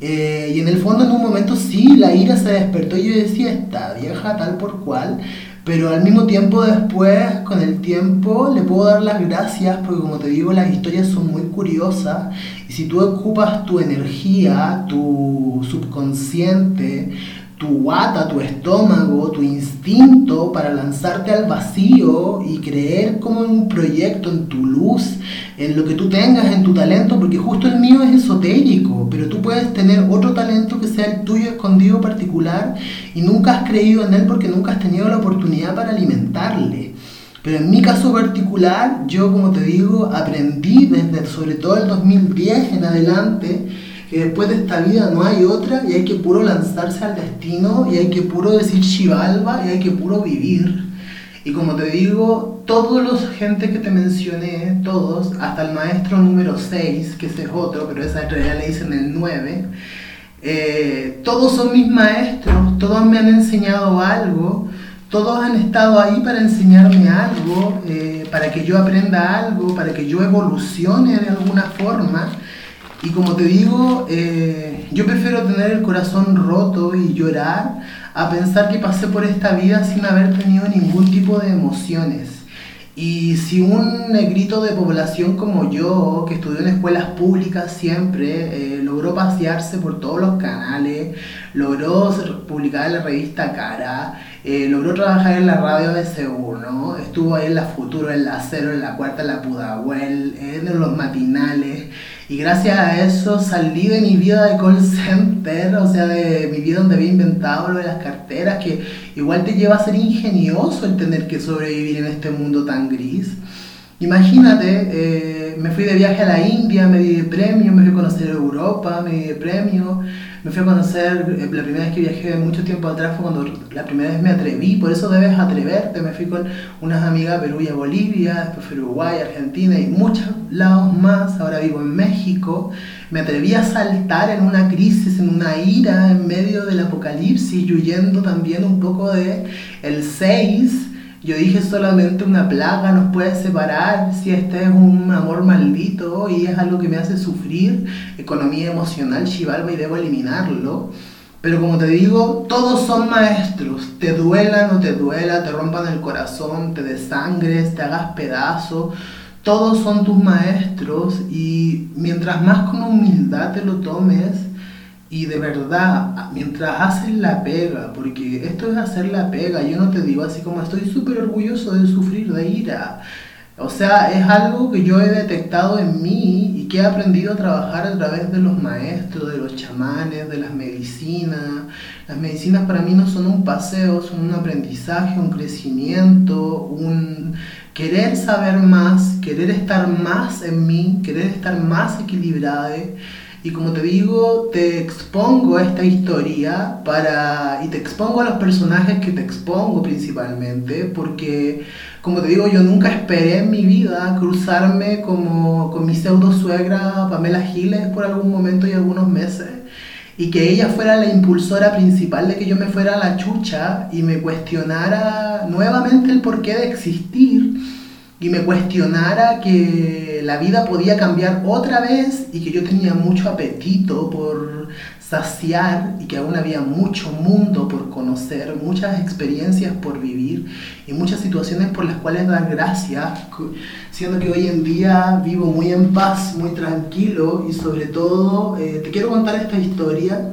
Eh, y en el fondo en un momento sí, la ira se despertó y yo decía, esta vieja tal por cual, pero al mismo tiempo después, con el tiempo, le puedo dar las gracias porque como te digo, las historias son muy curiosas y si tú ocupas tu energía, tu subconsciente, tu guata, tu estómago, tu instinto para lanzarte al vacío y creer como en un proyecto, en tu luz, en lo que tú tengas, en tu talento, porque justo el mío es esotérico, pero tú puedes tener otro talento que sea el tuyo escondido particular y nunca has creído en él porque nunca has tenido la oportunidad para alimentarle. Pero en mi caso particular, yo como te digo, aprendí desde sobre todo el 2010 en adelante, que después de esta vida no hay otra y hay que puro lanzarse al destino y hay que puro decir Shivalba y hay que puro vivir. Y como te digo, todos los gente que te mencioné, todos, hasta el maestro número 6, que ese es otro, pero esa realidad le dicen el 9, eh, todos son mis maestros, todos me han enseñado algo, todos han estado ahí para enseñarme algo, eh, para que yo aprenda algo, para que yo evolucione de alguna forma. Y como te digo, eh, yo prefiero tener el corazón roto y llorar a pensar que pasé por esta vida sin haber tenido ningún tipo de emociones. Y si un negrito de población como yo, que estudió en escuelas públicas siempre, eh, logró pasearse por todos los canales, logró publicar en la revista Cara, eh, logró trabajar en la radio BC1, estuvo ahí en la Futuro, en la Cero, en la Cuarta, en la Pudahuel, en los matinales, y gracias a eso salí de mi vida de call center, o sea, de mi vida donde había inventado lo de las carteras, que igual te lleva a ser ingenioso el tener que sobrevivir en este mundo tan gris. Imagínate, eh, me fui de viaje a la India, me di de premio, me fui a conocer Europa, me di de premio, me fui a conocer, eh, la primera vez que viajé mucho tiempo atrás fue cuando la primera vez me atreví, por eso debes atreverte, me fui con unas amigas a Perú y a Bolivia, después fui a Uruguay, Argentina y muchos lados más, ahora vivo en México, me atreví a saltar en una crisis, en una ira, en medio del apocalipsis, huyendo también un poco de el 6, yo dije solamente una plaga nos puede separar si este es un amor maldito y es algo que me hace sufrir, economía emocional, chivalba y debo eliminarlo. Pero como te digo, todos son maestros, te duela, no te duela, te rompan el corazón, te desangres, te hagas pedazo, todos son tus maestros y mientras más con humildad te lo tomes, y de verdad, mientras haces la pega, porque esto es hacer la pega, yo no te digo así como estoy súper orgulloso de sufrir de ira. O sea, es algo que yo he detectado en mí y que he aprendido a trabajar a través de los maestros, de los chamanes, de las medicinas. Las medicinas para mí no son un paseo, son un aprendizaje, un crecimiento, un querer saber más, querer estar más en mí, querer estar más equilibrada y como te digo, te expongo esta historia para y te expongo a los personajes que te expongo principalmente, porque como te digo, yo nunca esperé en mi vida cruzarme como con mi pseudo suegra Pamela Giles por algún momento y algunos meses y que ella fuera la impulsora principal de que yo me fuera a la chucha y me cuestionara nuevamente el porqué de existir y me cuestionara que la vida podía cambiar otra vez y que yo tenía mucho apetito por saciar y que aún había mucho mundo por conocer, muchas experiencias por vivir y muchas situaciones por las cuales dar gracias, siendo que hoy en día vivo muy en paz, muy tranquilo y sobre todo eh, te quiero contar esta historia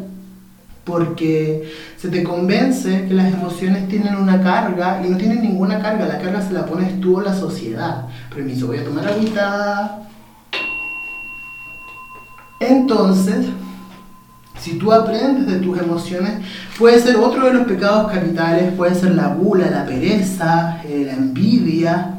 porque se te convence que las emociones tienen una carga y no tienen ninguna carga, la carga se la pones tú o la sociedad. Permiso, voy a tomar agüita. Entonces, si tú aprendes de tus emociones, puede ser otro de los pecados capitales, puede ser la gula, la pereza, eh, la envidia.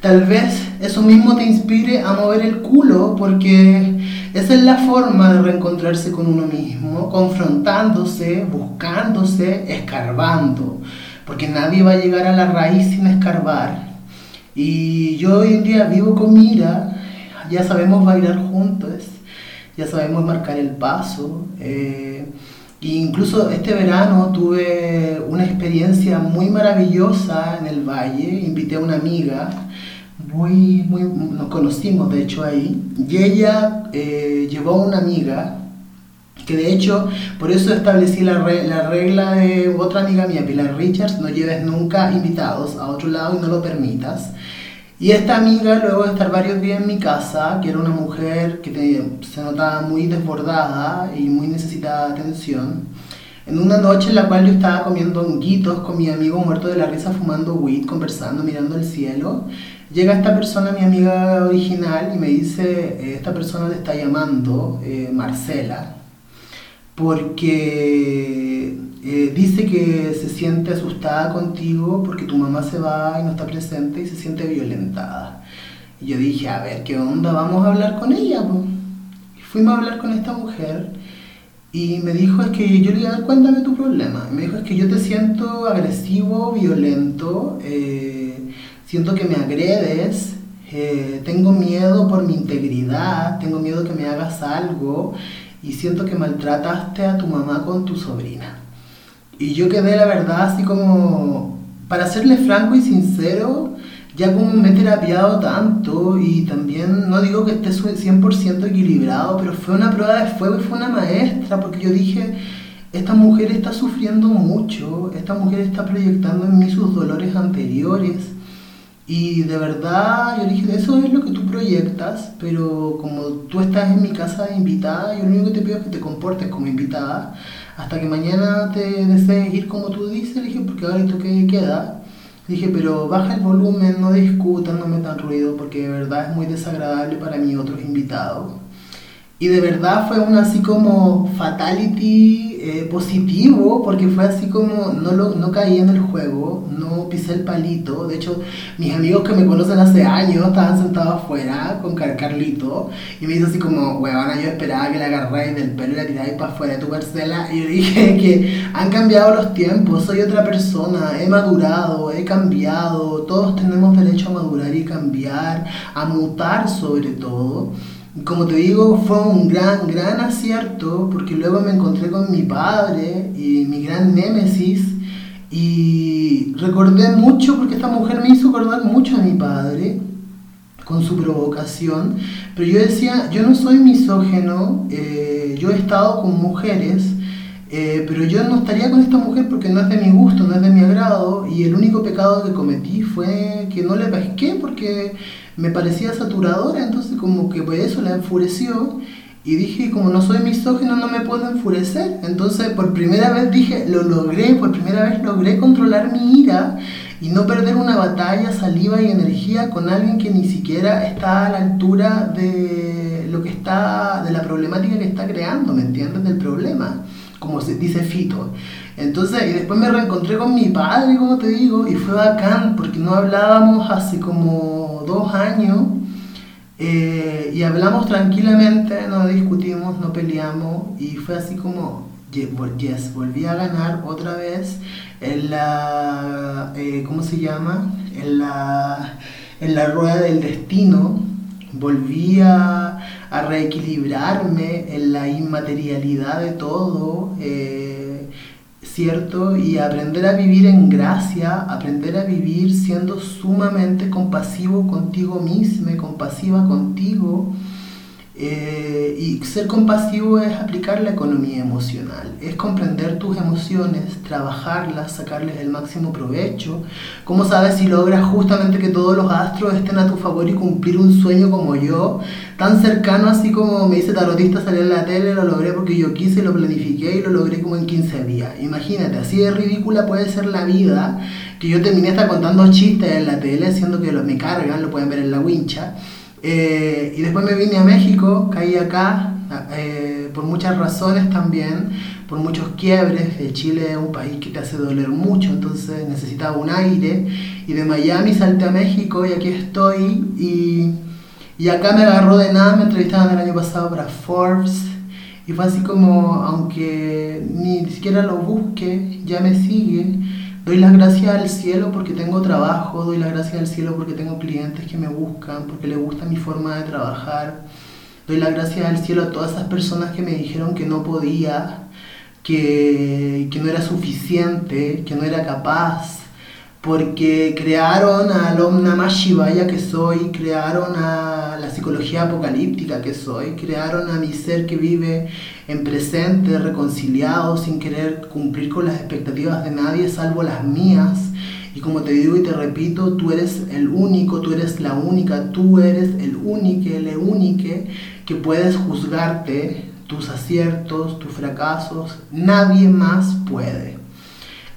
Tal vez eso mismo te inspire a mover el culo porque esa es la forma de reencontrarse con uno mismo, confrontándose, buscándose, escarbando. porque nadie va a llegar a la raíz sin escarbar. Y yo hoy en día vivo con Mira, ya sabemos bailar juntos, ya sabemos marcar el paso. Eh, e incluso este verano tuve una experiencia muy maravillosa en el valle, invité a una amiga, muy, muy, nos conocimos de hecho ahí, y ella eh, llevó a una amiga que de hecho, por eso establecí la, la, regla de otra amiga mía, Pilar Richards, no lleves nunca invitados a otro lado y no lo permitas. Y esta amiga, luego de estar varios días en mi casa, que era una mujer que se notaba muy desbordada y muy necesitada de atención, en una noche en la cual yo estaba comiendo honguitos con mi amigo muerto de la risa, fumando weed, conversando, mirando el cielo, llega esta persona, mi amiga original, y me dice, eh, esta persona te está llamando, eh, Marcela, porque eh, dice que se siente asustada contigo porque tu mamá se va y no está presente y se siente violentada. Y yo dije, a ver, ¿qué onda? Vamos a hablar con ella. Y fuimos a hablar con esta mujer y me dijo, es que yo le cuenta de tu problema. me dijo, es que yo te siento agresivo, violento, siento que me agredes, eh, tengo miedo por mi integridad, tengo miedo que me hagas algo y siento que maltrataste a tu mamá con tu sobrina. Y yo quedé, la verdad, así como, para serle franco y sincero, ya como me he terapiado tanto y también no digo que esté 100% equilibrado, pero fue una prueba de fuego y fue una maestra, porque yo dije, esta mujer está sufriendo mucho, esta mujer está proyectando en mí sus dolores anteriores y de verdad, yo dije, eso es lo que tú proyectas, pero como tú estás en mi casa de invitada, yo lo único que te pido es que te comportes como invitada, hasta que mañana te desees ir como tú dices, le dije, porque ahora esto que queda. Dije, pero baja el volumen, no discutan, no metan ruido, porque de verdad es muy desagradable para mí otros invitados. Y de verdad fue un así como fatality eh, positivo porque fue así como no, lo, no caí en el juego, no pisé el palito. De hecho, mis amigos que me conocen hace años estaban sentados afuera con Carlito y me dice así como, huevona, yo esperaba que la agarráis del pelo y la tiráis para afuera de tu parcela. Y yo dije que han cambiado los tiempos, soy otra persona, he madurado, he cambiado, todos tenemos derecho a madurar y cambiar, a mutar sobre todo como te digo, fue un gran, gran acierto porque luego me encontré con mi padre y mi gran némesis y recordé mucho porque esta mujer me hizo acordar mucho a mi padre con su provocación, pero yo decía, yo no soy misógeno, eh, yo he estado con mujeres, eh, pero yo no estaría con esta mujer porque no es de mi gusto, no es de mi agrado, y el único pecado que cometí fue que no le pesqué porque me parecía saturadora, entonces como que por eso la enfureció y dije, como no soy misógino, no me puedo enfurecer. Entonces, por primera vez dije, lo logré, por primera vez logré controlar mi ira y no perder una batalla, saliva y energía con alguien que ni siquiera está a la altura de lo que está, de la problemática que está creando, ¿me entiendes? Del problema, como se dice Fito. Entonces, y después me reencontré con mi padre, como te digo, y fue bacán, porque no hablábamos hace como dos años, eh, y hablamos tranquilamente, no discutimos, no peleamos, y fue así como, yes, volví a ganar otra vez en la, eh, ¿cómo se llama? En la, en la rueda del destino, volví a, reequilibrarme en la inmaterialidad de todo. Eh, ¿cierto? Y aprender a vivir en gracia, aprender a vivir siendo sumamente compasivo contigo mismo, compasiva contigo, eh, y ser compasivo es aplicar la economía emocional, es comprender tus emociones, trabajarlas, sacarles el máximo provecho. ¿Cómo sabes si logras justamente que todos los astros estén a tu favor y cumplir un sueño como yo? Tan cercano así como me dice tarotista salir en la tele, lo logré porque yo quise, lo planifiqué y lo logré como en 15 días. Imagínate, así de ridícula puede ser la vida, que yo terminé hasta contando chistes en la tele, siendo que me cargan, lo pueden ver en la wincha. Eh, y después me vine a México, caí acá, eh, por muchas razones también, por muchos quiebres. Chile es un país que te hace doler mucho, entonces necesitaba un aire. Y de Miami salté a México y aquí estoy. Y, y acá me agarró de nada, me entrevistaban el año pasado para Forbes. Y fue así como, aunque ni siquiera lo busque, ya me sigue Doy las gracias al cielo porque tengo trabajo, doy las gracias al cielo porque tengo clientes que me buscan, porque les gusta mi forma de trabajar. Doy las gracias al cielo a todas esas personas que me dijeron que no podía, que, que no era suficiente, que no era capaz, porque crearon al Om Namah Shivaya que soy, crearon a la psicología apocalíptica que soy, crearon a mi ser que vive en presente, reconciliado, sin querer cumplir con las expectativas de nadie salvo las mías. Y como te digo y te repito, tú eres el único, tú eres la única, tú eres el único, el único que puedes juzgarte tus aciertos, tus fracasos, nadie más puede.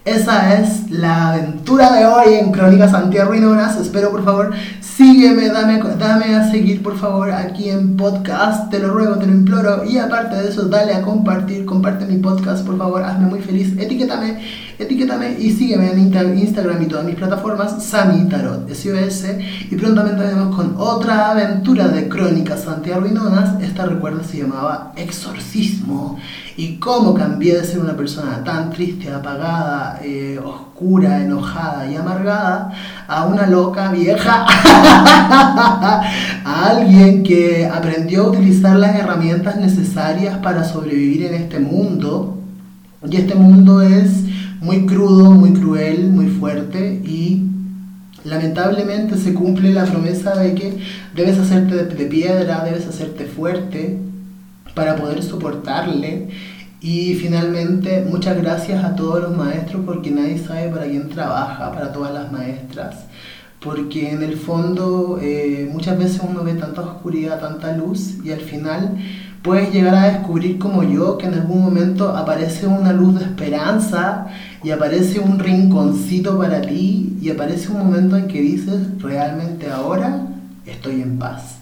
Esa es la aventura de hoy en Crónicas Antiarruinonas. Espero por favor sígueme, dame, dame a seguir por favor aquí en podcast, te lo ruego, te lo imploro. Y aparte de eso, dale a compartir, comparte mi podcast por favor, hazme muy feliz, etiquétame, etiquétame y sígueme en Instagram y todas mis plataformas, Sami Tarot, SOS. Y prontamente venimos con otra aventura de Crónicas Antiarruinonas. Esta recuerda se llamaba Exorcismo y cómo cambié de ser una persona tan triste, apagada, eh, oscura, enojada y amargada a una loca vieja, a alguien que aprendió a utilizar las herramientas necesarias para sobrevivir en este mundo. Y este mundo es muy crudo, muy cruel, muy fuerte y lamentablemente se cumple la promesa de que debes hacerte de piedra, debes hacerte fuerte, para poder soportarle. Y finalmente, muchas gracias a todos los maestros porque nadie sabe para quién trabaja, para todas las maestras. Porque en el fondo eh, muchas veces uno ve tanta oscuridad, tanta luz y al final puedes llegar a descubrir como yo que en algún momento aparece una luz de esperanza y aparece un rinconcito para ti y aparece un momento en que dices realmente ahora estoy en paz.